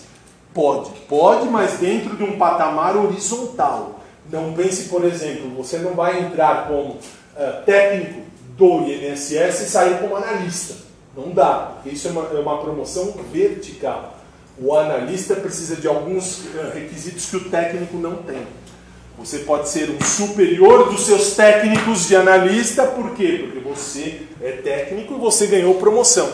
Pode, pode, mas dentro de um patamar horizontal. Não pense, por exemplo, você não vai entrar como uh, técnico do INSS e sair como analista. Não dá, porque isso é uma, é uma promoção vertical. O analista precisa de alguns uh, requisitos que o técnico não tem. Você pode ser um superior dos seus técnicos de analista, por quê? Porque você é técnico e você ganhou promoção.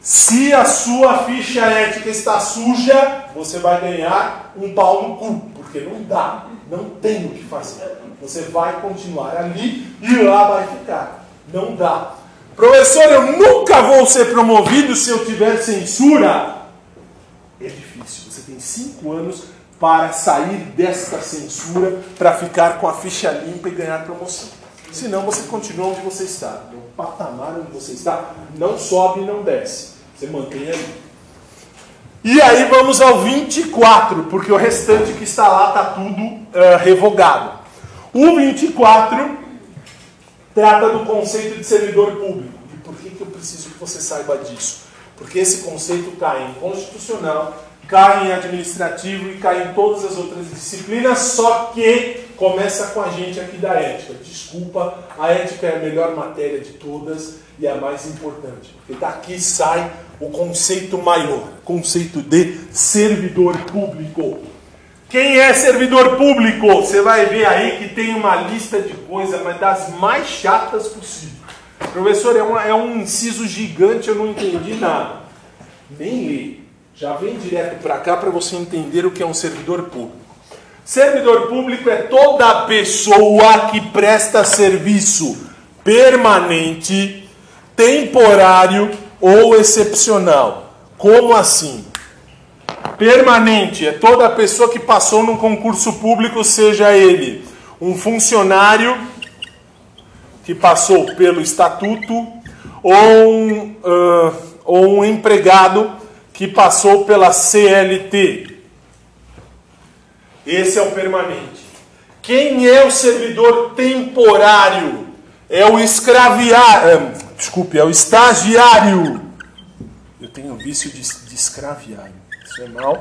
Se a sua ficha ética está suja, você vai ganhar um pau no cu, porque não dá, não tem o que fazer. Você vai continuar ali e lá vai ficar. Não dá. Professor, eu nunca vou ser promovido se eu tiver censura. É difícil. Você tem cinco anos para sair desta censura, para ficar com a ficha limpa e ganhar promoção. Senão você continua onde você está. No patamar onde você está, não sobe e não desce. Você mantém ali. E aí vamos ao 24, porque o restante que está lá está tudo uh, revogado. O 24 trata do conceito de servidor público. E por que, que eu preciso que você saiba disso? Porque esse conceito cai em constitucional, cai em administrativo e cai em todas as outras disciplinas, só que começa com a gente aqui da ética. Desculpa, a ética é a melhor matéria de todas e a mais importante, porque daqui sai o conceito maior, conceito de servidor público. Quem é servidor público? Você vai ver aí que tem uma lista de coisas, mas das mais chatas possível. Professor, é, é um inciso gigante, eu não entendi nada. Nem li. Já vem direto para cá para você entender o que é um servidor público. Servidor público é toda pessoa que presta serviço permanente, temporário ou excepcional. Como assim? Permanente é toda pessoa que passou num concurso público, seja ele um funcionário que passou pelo estatuto ou um, uh, ou um empregado que passou pela CLT. Esse é o permanente. Quem é o servidor temporário? é o escraviário. Desculpe, é o estagiário. Eu tenho vício de, de escraviário. Isso é mal.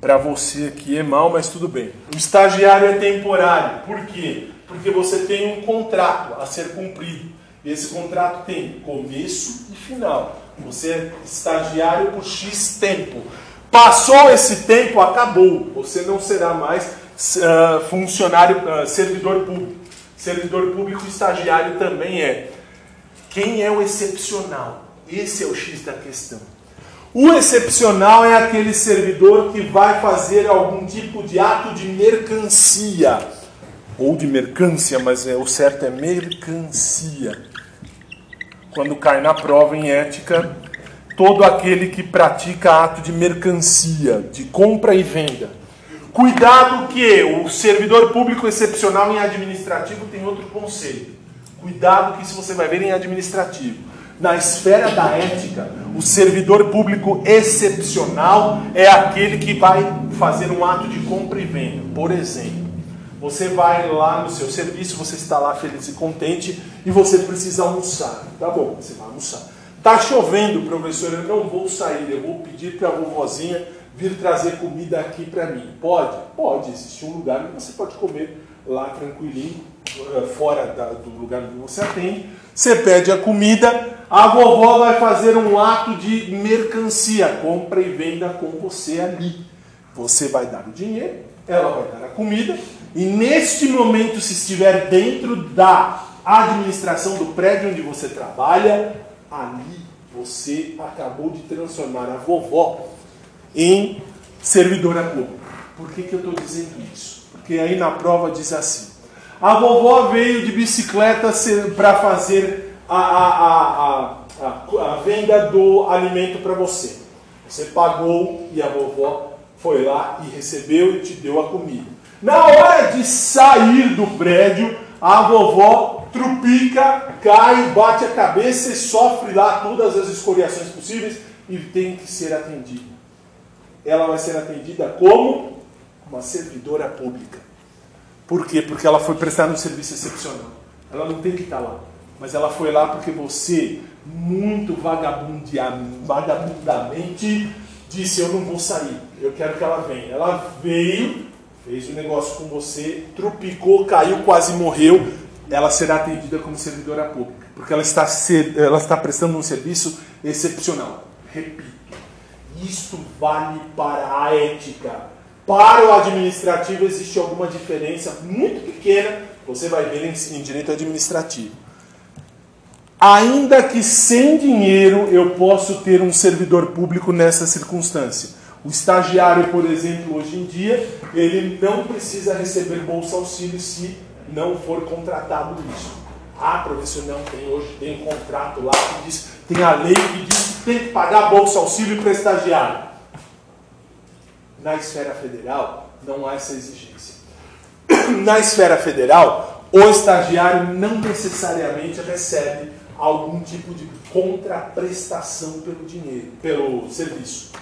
Para você aqui é mal, mas tudo bem. O estagiário é temporário. Por quê? Porque você tem um contrato a ser cumprido. Esse contrato tem começo e final. Você é estagiário por X tempo. Passou esse tempo, acabou. Você não será mais uh, funcionário, uh, servidor público. Servidor público estagiário também é. Quem é o excepcional? Esse é o X da questão. O excepcional é aquele servidor que vai fazer algum tipo de ato de mercancia. Ou de mercância, mas é, o certo é mercancia. Quando cai na prova em ética, todo aquele que pratica ato de mercancia, de compra e venda. Cuidado que o servidor público excepcional em administrativo tem outro conceito. Cuidado que isso você vai ver em administrativo. Na esfera da ética, o servidor público excepcional é aquele que vai fazer um ato de compra e venda. Por exemplo, você vai lá no seu serviço, você está lá feliz e contente e você precisa almoçar. Tá bom, você vai almoçar. Tá chovendo, professor, eu não vou sair, eu vou pedir para a vovozinha vir trazer comida aqui para mim. Pode? Pode, existe um lugar onde você pode comer lá tranquilinho, eh, fora do lugar onde você atende. Você pede a comida, a vovó vai fazer um ato de mercancia, compra e venda com você ali. Você vai dar o dinheiro, ela vai dar a comida, e neste momento, se estiver dentro da administração do prédio onde você trabalha, ali você acabou de transformar a vovó em servidora pública. Por que, que eu estou dizendo isso? Porque aí na prova diz assim: a vovó veio de bicicleta para fazer a, a, a, a, venda do alimento para você. Você pagou e a vovó foi lá e recebeu e te deu a comida. Na hora de sair do prédio, a vovó trupica, cai, bate a cabeça e sofre lá todas as escoriações possíveis e tem que ser atendida. Ela vai ser atendida como uma servidora pública. Por quê? Porque ela foi prestar um serviço excepcional. Ela não tem que estar lá. Mas ela foi lá porque você, muito vagabundamente, disse: Eu não vou sair, eu quero que ela venha. Ela veio, fez um negócio com você, trupicou, caiu, quase morreu. Ela será atendida como servidora pública, porque ela está, ela está prestando um serviço excepcional. Repito, isto vale para a ética para o administrativo existe alguma diferença muito pequena, você vai ver em, em direito administrativo. Ainda que sem dinheiro eu posso ter um servidor público nessa circunstância. O estagiário, por exemplo, hoje em dia, ele não precisa receber bolsa auxílio se não for contratado isso. Ah, professor, não, tem hoje tem um contrato lá que diz, tem a lei que diz que tem que pagar bolsa auxílio para estagiário. Na esfera federal, não há essa exigência. Na esfera federal, o estagiário não necessariamente recebe algum tipo de contraprestação pelo dinheiro, pelo serviço.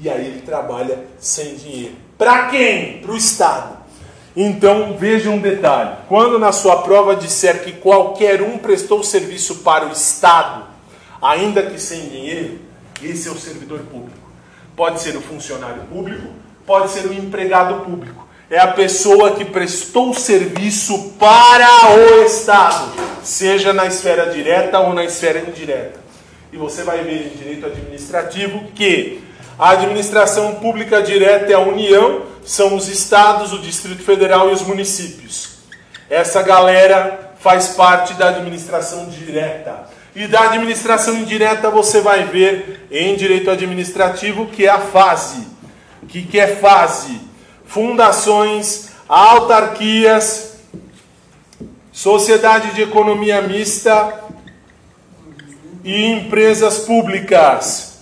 E aí ele trabalha sem dinheiro. Para quem? Para o Estado. Então veja um detalhe: quando na sua prova disser que qualquer um prestou serviço para o Estado, ainda que sem dinheiro, esse é o servidor público. Pode ser o funcionário público, pode ser o empregado público. É a pessoa que prestou serviço para o Estado, seja na esfera direta ou na esfera indireta. E você vai ver em direito administrativo que a administração pública direta é a União, são os estados, o Distrito Federal e os municípios. Essa galera faz parte da administração direta. E da administração indireta você vai ver em direito administrativo que é a fase que, que é fase, fundações, autarquias, sociedade de economia mista e empresas públicas.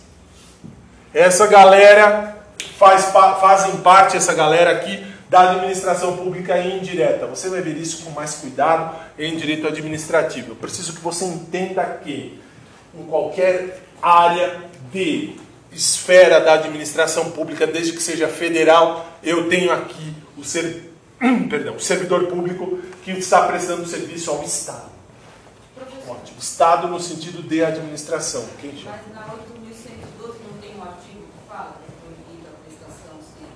Essa galera faz, fazem parte, essa galera aqui, da administração pública indireta. Você vai ver isso com mais cuidado em direito administrativo. Eu preciso que você entenda que em qualquer área de esfera da administração pública, desde que seja federal, eu tenho aqui o, ser, perdão, o servidor público que está prestando serviço ao Estado. Ótimo. Estado no sentido de administração. Quem chama? Mas na 8.112 não tem um artigo que fala que é proibida a prestação sem.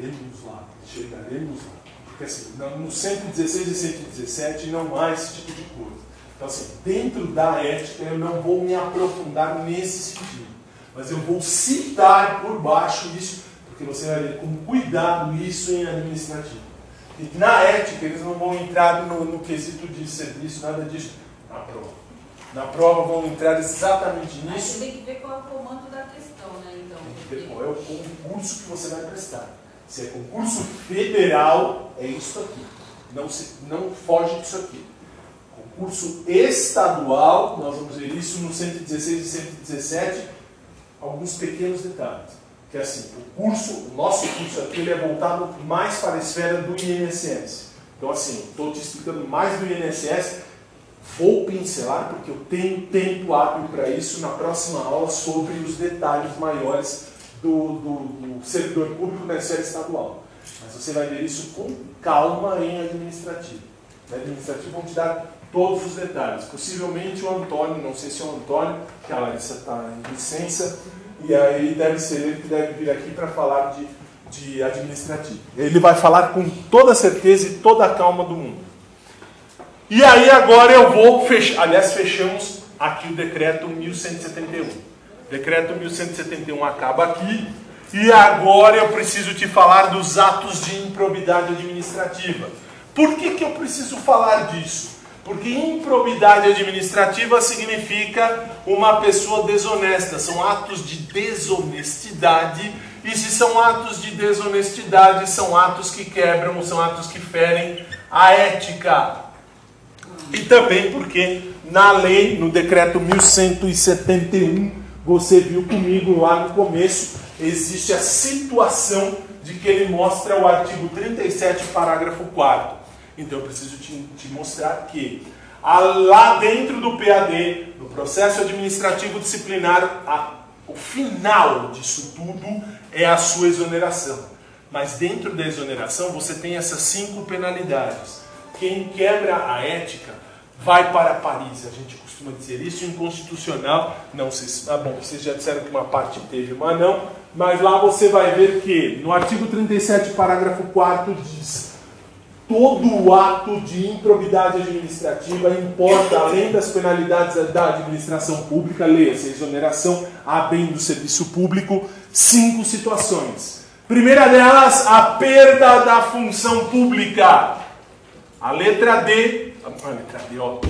Chegaremos lá, chegaremos lá. Porque assim, no no 116 e 117 não há esse tipo de coisa. Então assim, dentro da ética eu não vou me aprofundar nesse sentido. Mas eu vou citar por baixo isso, porque você vai ver com cuidado isso em administrativo. E na ética eles não vão entrar no, no quesito de serviço, nada disso, na prova. Na prova vão entrar exatamente Mas nisso. você tem que ver qual é o comando da questão, né? Então, Tem que ver qual é o concurso que você vai prestar. Se é concurso federal, é isso aqui. Não, se, não foge disso aqui. Concurso estadual, nós vamos ver isso no 116 e 117, alguns pequenos detalhes. Que é assim, o curso, o nosso curso aqui, ele é voltado mais para a esfera do INSS. Então assim, estou te explicando mais do INSS, Vou pincelar porque eu tenho tempo hábil para isso na próxima aula sobre os detalhes maiores do, do- do servidor público na esfera estadual. Mas você vai ver isso com calma em administrativo. No administrativo vão te dar todos os detalhes. Possivelmente o Antônio, não sei se é o Antônio, que a Larissa está em licença, e aí deve ser ele que deve vir aqui para falar de, de administrativo. Ele vai falar com toda certeza e toda a calma do mundo. E aí agora eu vou fechar, aliás, fechamos aqui o decreto 1171. Decreto 1171 acaba aqui e agora eu preciso te falar dos atos de improbidade administrativa. Por que, que eu preciso falar disso? Porque improbidade administrativa significa uma pessoa desonesta, são atos de desonestidade, e se são atos de desonestidade, são atos que quebram, são atos que ferem a ética. E também porque na lei, no decreto 1171, você viu comigo lá no começo, existe a situação de que ele mostra o artigo 37, parágrafo 4. Então eu preciso te, te mostrar que a- lá dentro do PAD, no processo administrativo disciplinar, a- o final disso tudo é a sua exoneração. Mas dentro da exoneração você tem essas cinco penalidades. Quem quebra a ética vai para Paris. A gente costuma dizer isso inconstitucional. Não sei se. Ah, bom, vocês já disseram que uma parte teve, uma não. Mas lá você vai ver que no artigo 37, parágrafo 4 diz: todo ato de improbidade administrativa importa, além das penalidades da administração pública, leia-se, exoneração a bem do serviço público, cinco situações. Primeira delas, a perda da função pública. A letra D, a letra D, ó,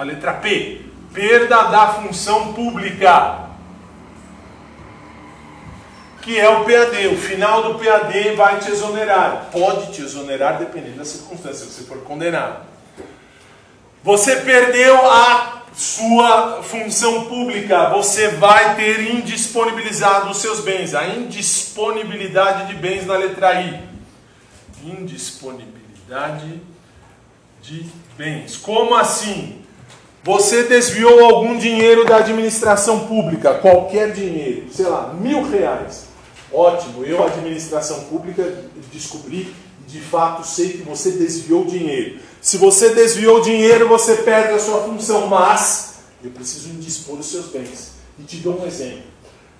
a letra P, perda da função pública. Que é o PAD. O final do PAD vai te exonerar. Pode te exonerar dependendo da circunstância, se você for condenado. Você perdeu a sua função pública, você vai ter indisponibilizado os seus bens. A indisponibilidade de bens na letra I. Indisponibilidade de bens. Como assim? Você desviou algum dinheiro da administração pública, qualquer dinheiro, sei lá, mil reais. Ótimo, eu, administração pública, descobri, de fato, sei que você desviou dinheiro. Se você desviou dinheiro, você perde a sua função, mas eu preciso indispor os seus bens. E te dou um exemplo.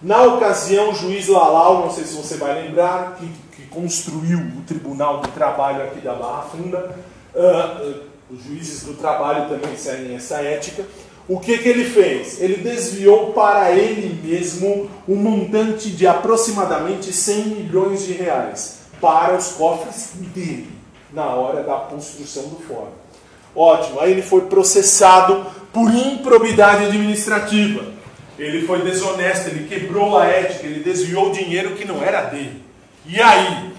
Na ocasião, o juiz Lalau, não sei se você vai lembrar, que, que construiu o Tribunal do Trabalho aqui da Barra Funda, ah, ah, os juízes do trabalho também seguem essa ética. O que, que ele fez? Ele desviou para ele mesmo um montante de aproximadamente 100 milhões de reais para os cofres dele na hora da construção do fórum. Ótimo, aí ele foi processado por improbidade administrativa. Ele foi desonesto, ele quebrou a ética, ele desviou dinheiro que não era dele. E aí?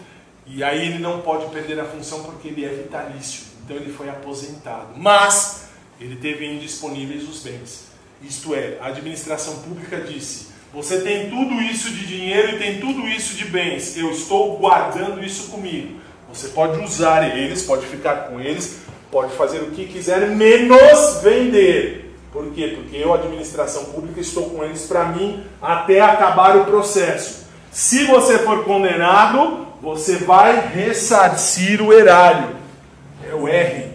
E aí ele não pode perder a função porque ele é vitalício. Então ele foi aposentado. Mas ele teve indisponíveis os bens. Isto é, a administração pública disse: você tem tudo isso de dinheiro e tem tudo isso de bens. Eu estou guardando isso comigo. Você pode usar eles, pode ficar com eles, pode fazer o que quiser, menos vender. Por quê? Porque eu, administração pública, estou com eles para mim até acabar o processo. Se você for condenado, você vai ressarcir o erário. O R.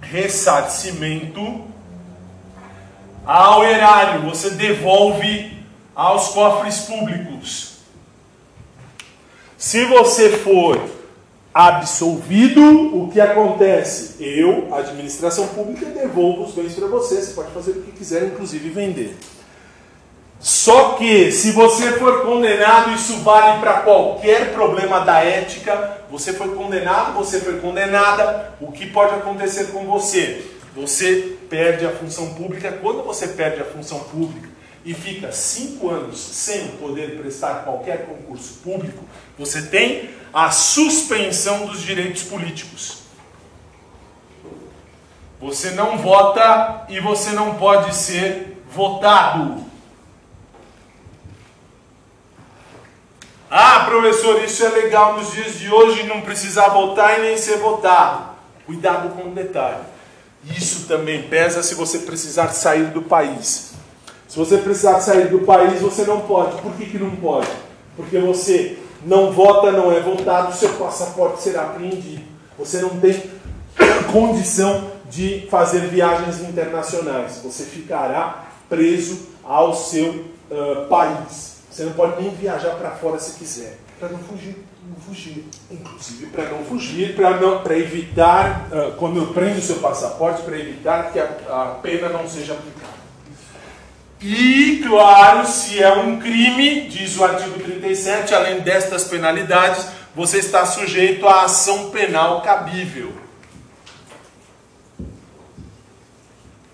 ressarcimento ao erário, você devolve aos cofres públicos. Se você for absolvido, o que acontece? Eu, administração pública, devolvo os bens para você. Você pode fazer o que quiser, inclusive vender. Só que, se você for condenado, isso vale para qualquer problema da ética. Você foi condenado, você foi condenada. O que pode acontecer com você? Você perde a função pública. Quando você perde a função pública e fica cinco anos sem poder prestar qualquer concurso público, você tem a suspensão dos direitos políticos. Você não vota e você não pode ser votado. Ah, professor, isso é legal nos dias de hoje, não precisar votar e nem ser votado. Cuidado com o detalhe. Isso também pesa se você precisar sair do país. Se você precisar sair do país, você não pode. Por que, que não pode? Porque você não vota, não é votado, seu passaporte será apreendido. Você não tem condição de fazer viagens internacionais. Você ficará preso ao seu uh, país. Você não pode nem viajar para fora se quiser. Para não fugir, não fugir. Inclusive para não fugir, para evitar, uh, quando eu prendo o seu passaporte, para evitar que a, a pena não seja aplicada. E, claro, se é um crime, diz o artigo 37, além destas penalidades, você está sujeito à ação penal cabível.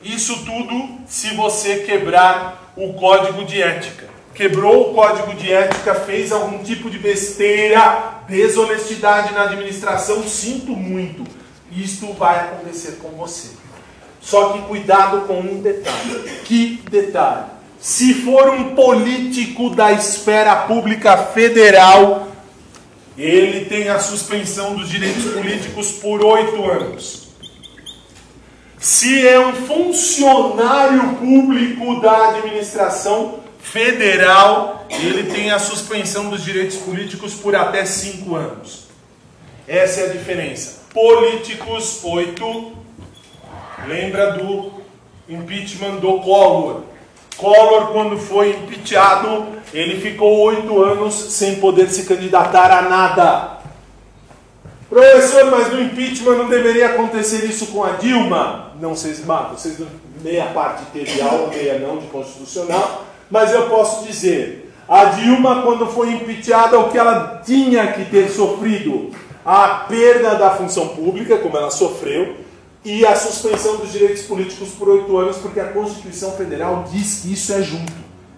Isso tudo se você quebrar o código de ética quebrou o código de ética, fez algum tipo de besteira, desonestidade na administração, sinto muito. Isto vai acontecer com você. Só que cuidado com um detalhe. Que detalhe? Se for um político da esfera pública federal, ele tem a suspensão dos direitos políticos por oito anos. Se é um funcionário público da administração federal, ele tem a suspensão dos direitos políticos por até cinco anos. Essa é a diferença. Políticos, oito. Lembra do impeachment do Collor. Collor, quando foi impeachado, ele ficou oito anos sem poder se candidatar a nada. Professor, mas no impeachment não deveria acontecer isso com a Dilma? Não, vocês matam. Vocês, meia parte teve aula, meia não, de constitucional. Mas eu posso dizer, a Dilma, quando foi impeachada, o que ela tinha que ter sofrido? A perda da função pública, como ela sofreu, e a suspensão dos direitos políticos por oito anos, porque a Constituição Federal diz que isso é junto.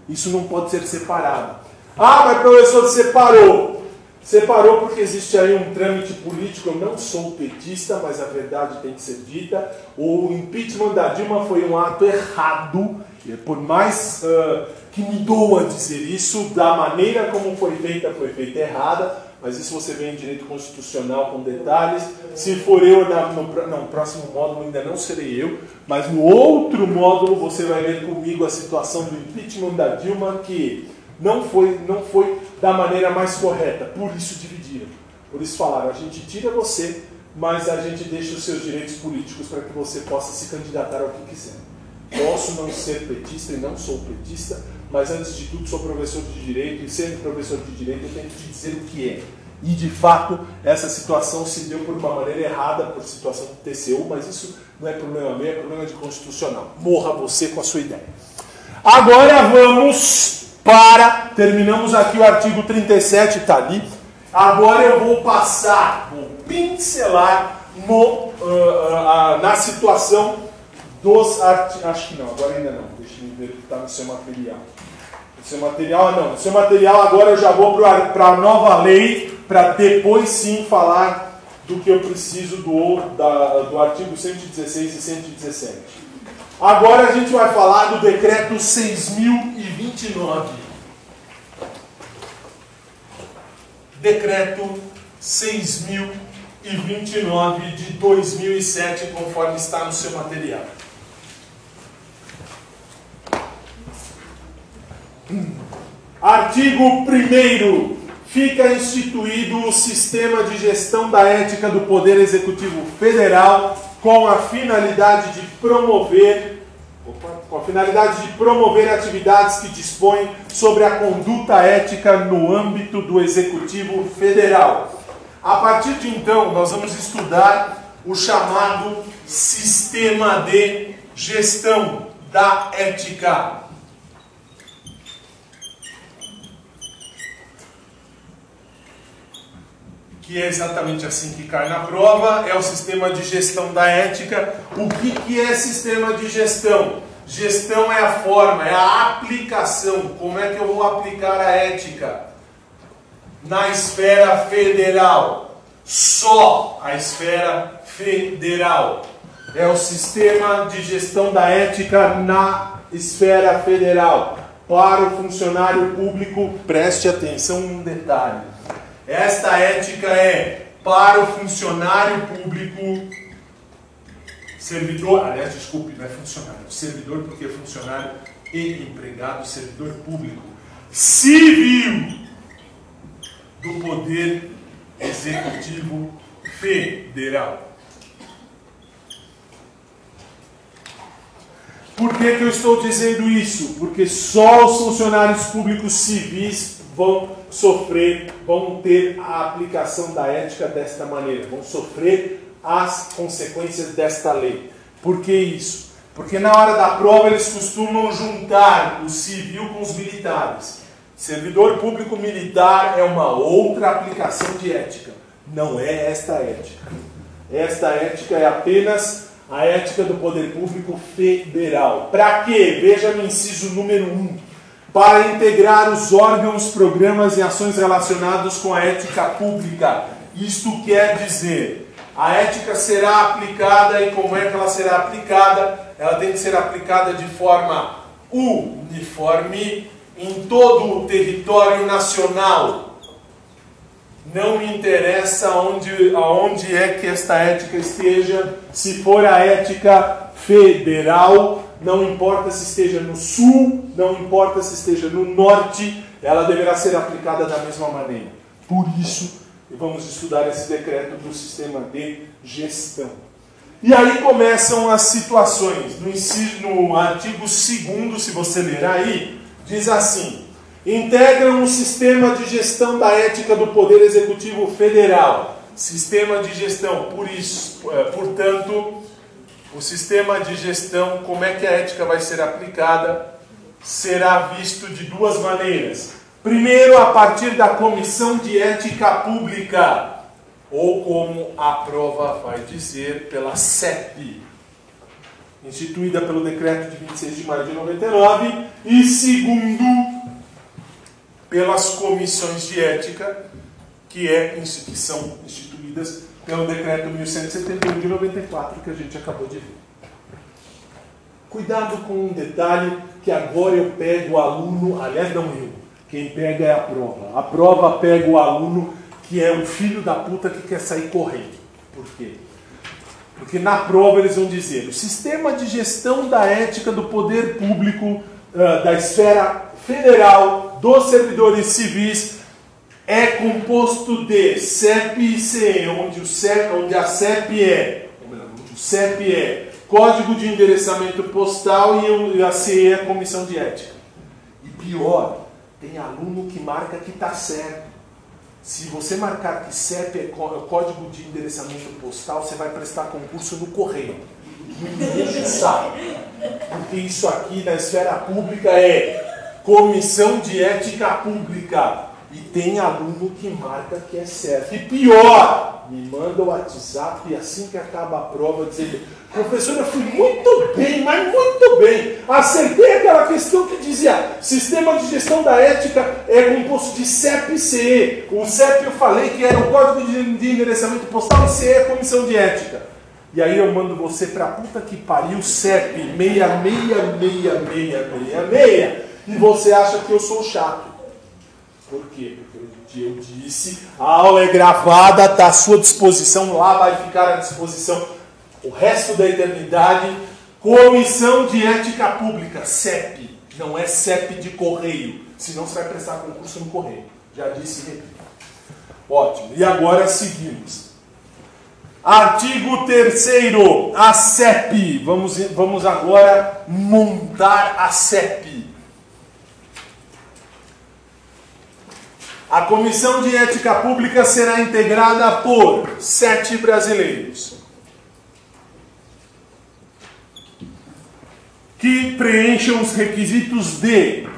Isso não pode ser separado. Ah, mas professor, separou. Separou porque existe aí um trâmite político. Eu não sou petista, mas a verdade tem que ser dita. O impeachment da Dilma foi um ato errado. Por mais uh, que me doa dizer isso, da maneira como foi feita, foi feita errada, mas isso você vê em direito constitucional com detalhes. Se for eu, no, no próximo módulo ainda não serei eu, mas no outro módulo você vai ver comigo a situação do impeachment da Dilma, que não foi, não foi da maneira mais correta, por isso dividiram. Por isso falaram, a gente tira você, mas a gente deixa os seus direitos políticos para que você possa se candidatar ao que quiser. Posso não ser petista e não sou petista, mas antes de tudo sou professor de direito e sendo professor de direito eu tenho que te dizer o que é. E de fato essa situação se deu por uma maneira errada, por situação do TCU, mas isso não é problema meu, é problema de constitucional. Morra você com a sua ideia. Agora vamos para. Terminamos aqui o artigo 37, está ali. Agora eu vou passar, vou pincelar no, uh, uh, na situação dos artigos. Acho que não, agora ainda não. Deixa eu ver o que está no seu material. Seu material, não. O seu material agora eu já vou para a nova lei, para depois sim falar do que eu preciso do, da, do artigo 116 e 117. Agora a gente vai falar do decreto 6029. Decreto 6029 de 2007, conforme está no seu material. Artigo 1 Fica instituído o sistema de gestão da ética do Poder Executivo Federal com a finalidade de promover com a finalidade de promover atividades que dispõem sobre a conduta ética no âmbito do Executivo Federal. A partir de então, nós vamos estudar o chamado sistema de gestão da ética. Que é exatamente assim que cai na prova, é o sistema de gestão da ética. O que, que é sistema de gestão? Gestão é a forma, é a aplicação. Como é que eu vou aplicar a ética? Na esfera federal. Só a esfera federal. É o sistema de gestão da ética na esfera federal. Para o funcionário público, preste atenção num detalhe esta ética é para o funcionário público, servidor, aliás, desculpe, não é funcionário, servidor porque é funcionário e empregado, servidor público, civil do Poder Executivo Federal. Por que, que eu estou dizendo isso? Porque só os funcionários públicos civis vão sofrer, vão ter a aplicação da ética desta maneira, vão sofrer as consequências desta lei. Por que isso? Porque na hora da prova eles costumam juntar o civil com os militares. Servidor público militar é uma outra aplicação de ética, não é esta ética. Esta ética é apenas a ética do poder público federal. Para quê? Veja no inciso número 1. Um para integrar os órgãos, programas e ações relacionados com a ética pública. Isto quer dizer, a ética será aplicada e como é que ela será aplicada? Ela tem que ser aplicada de forma uniforme em todo o território nacional. Não me interessa onde, aonde é que esta ética esteja, se for a ética federal não importa se esteja no sul, não importa se esteja no norte, ela deverá ser aplicada da mesma maneira. Por isso, vamos estudar esse decreto do sistema de gestão. E aí começam as situações. No, artigo 2, se você ler aí, diz assim: integram o sistema de gestão da ética do Poder Executivo Federal. Sistema de gestão, por isso, eh, portanto, o sistema de gestão, como é que a ética vai ser aplicada, será visto de duas maneiras. Primeiro, a partir da Comissão de Ética Pública, ou como a prova vai dizer, pela CEP, instituída pelo decreto de 26 de maio de 99, e segundo, pelas comissões de ética, que, é, que são instituídas pelo decreto 1171 de 94 que a gente acabou de ver. Cuidado com um detalhe que agora eu pego o aluno, aliás não eu, quem pega é a prova. A prova pega o aluno que é um filho da puta que quer sair correndo. Por quê? Porque na prova eles vão dizer: o sistema de gestão da ética do poder público uh, da esfera federal dos servidores civis é composto de CEP e CE, onde, o CEP, onde a CEP é, o CEP é Código de Endereçamento Postal e a CE é Comissão de Ética. E pior, tem aluno que marca que está certo. Se você marcar que CEP é Código de Endereçamento Postal, você vai prestar concurso no correio. Ninguém sabe. Porque isso aqui na esfera pública é Comissão de Ética Pública. E tem aluno que marca que é certo. E pior, me manda o WhatsApp assim que acaba a prova, dizendo: professor, eu fui muito bem, mas muito bem. Acertei aquela questão que dizia: sistema de gestão da ética é composto de CEP e CE. O CEP eu falei que era o código de endereçamento postal e CE é comissão de ética. E aí eu mando você pra puta que pariu, CEP 6666666, e você acha que eu sou chato. Por quê? Porque eu disse, a aula é gravada, está à sua disposição, lá vai ficar à disposição o resto da eternidade. Comissão de Ética Pública, CEP, não é CEP de correio, senão você vai prestar concurso no correio. Já disse e repito. Ótimo. E agora seguimos. Artigo 3 a CEP. Vamos, vamos agora montar a CEP. A Comissão de Ética Pública será integrada por sete brasileiros. Que preencham os requisitos de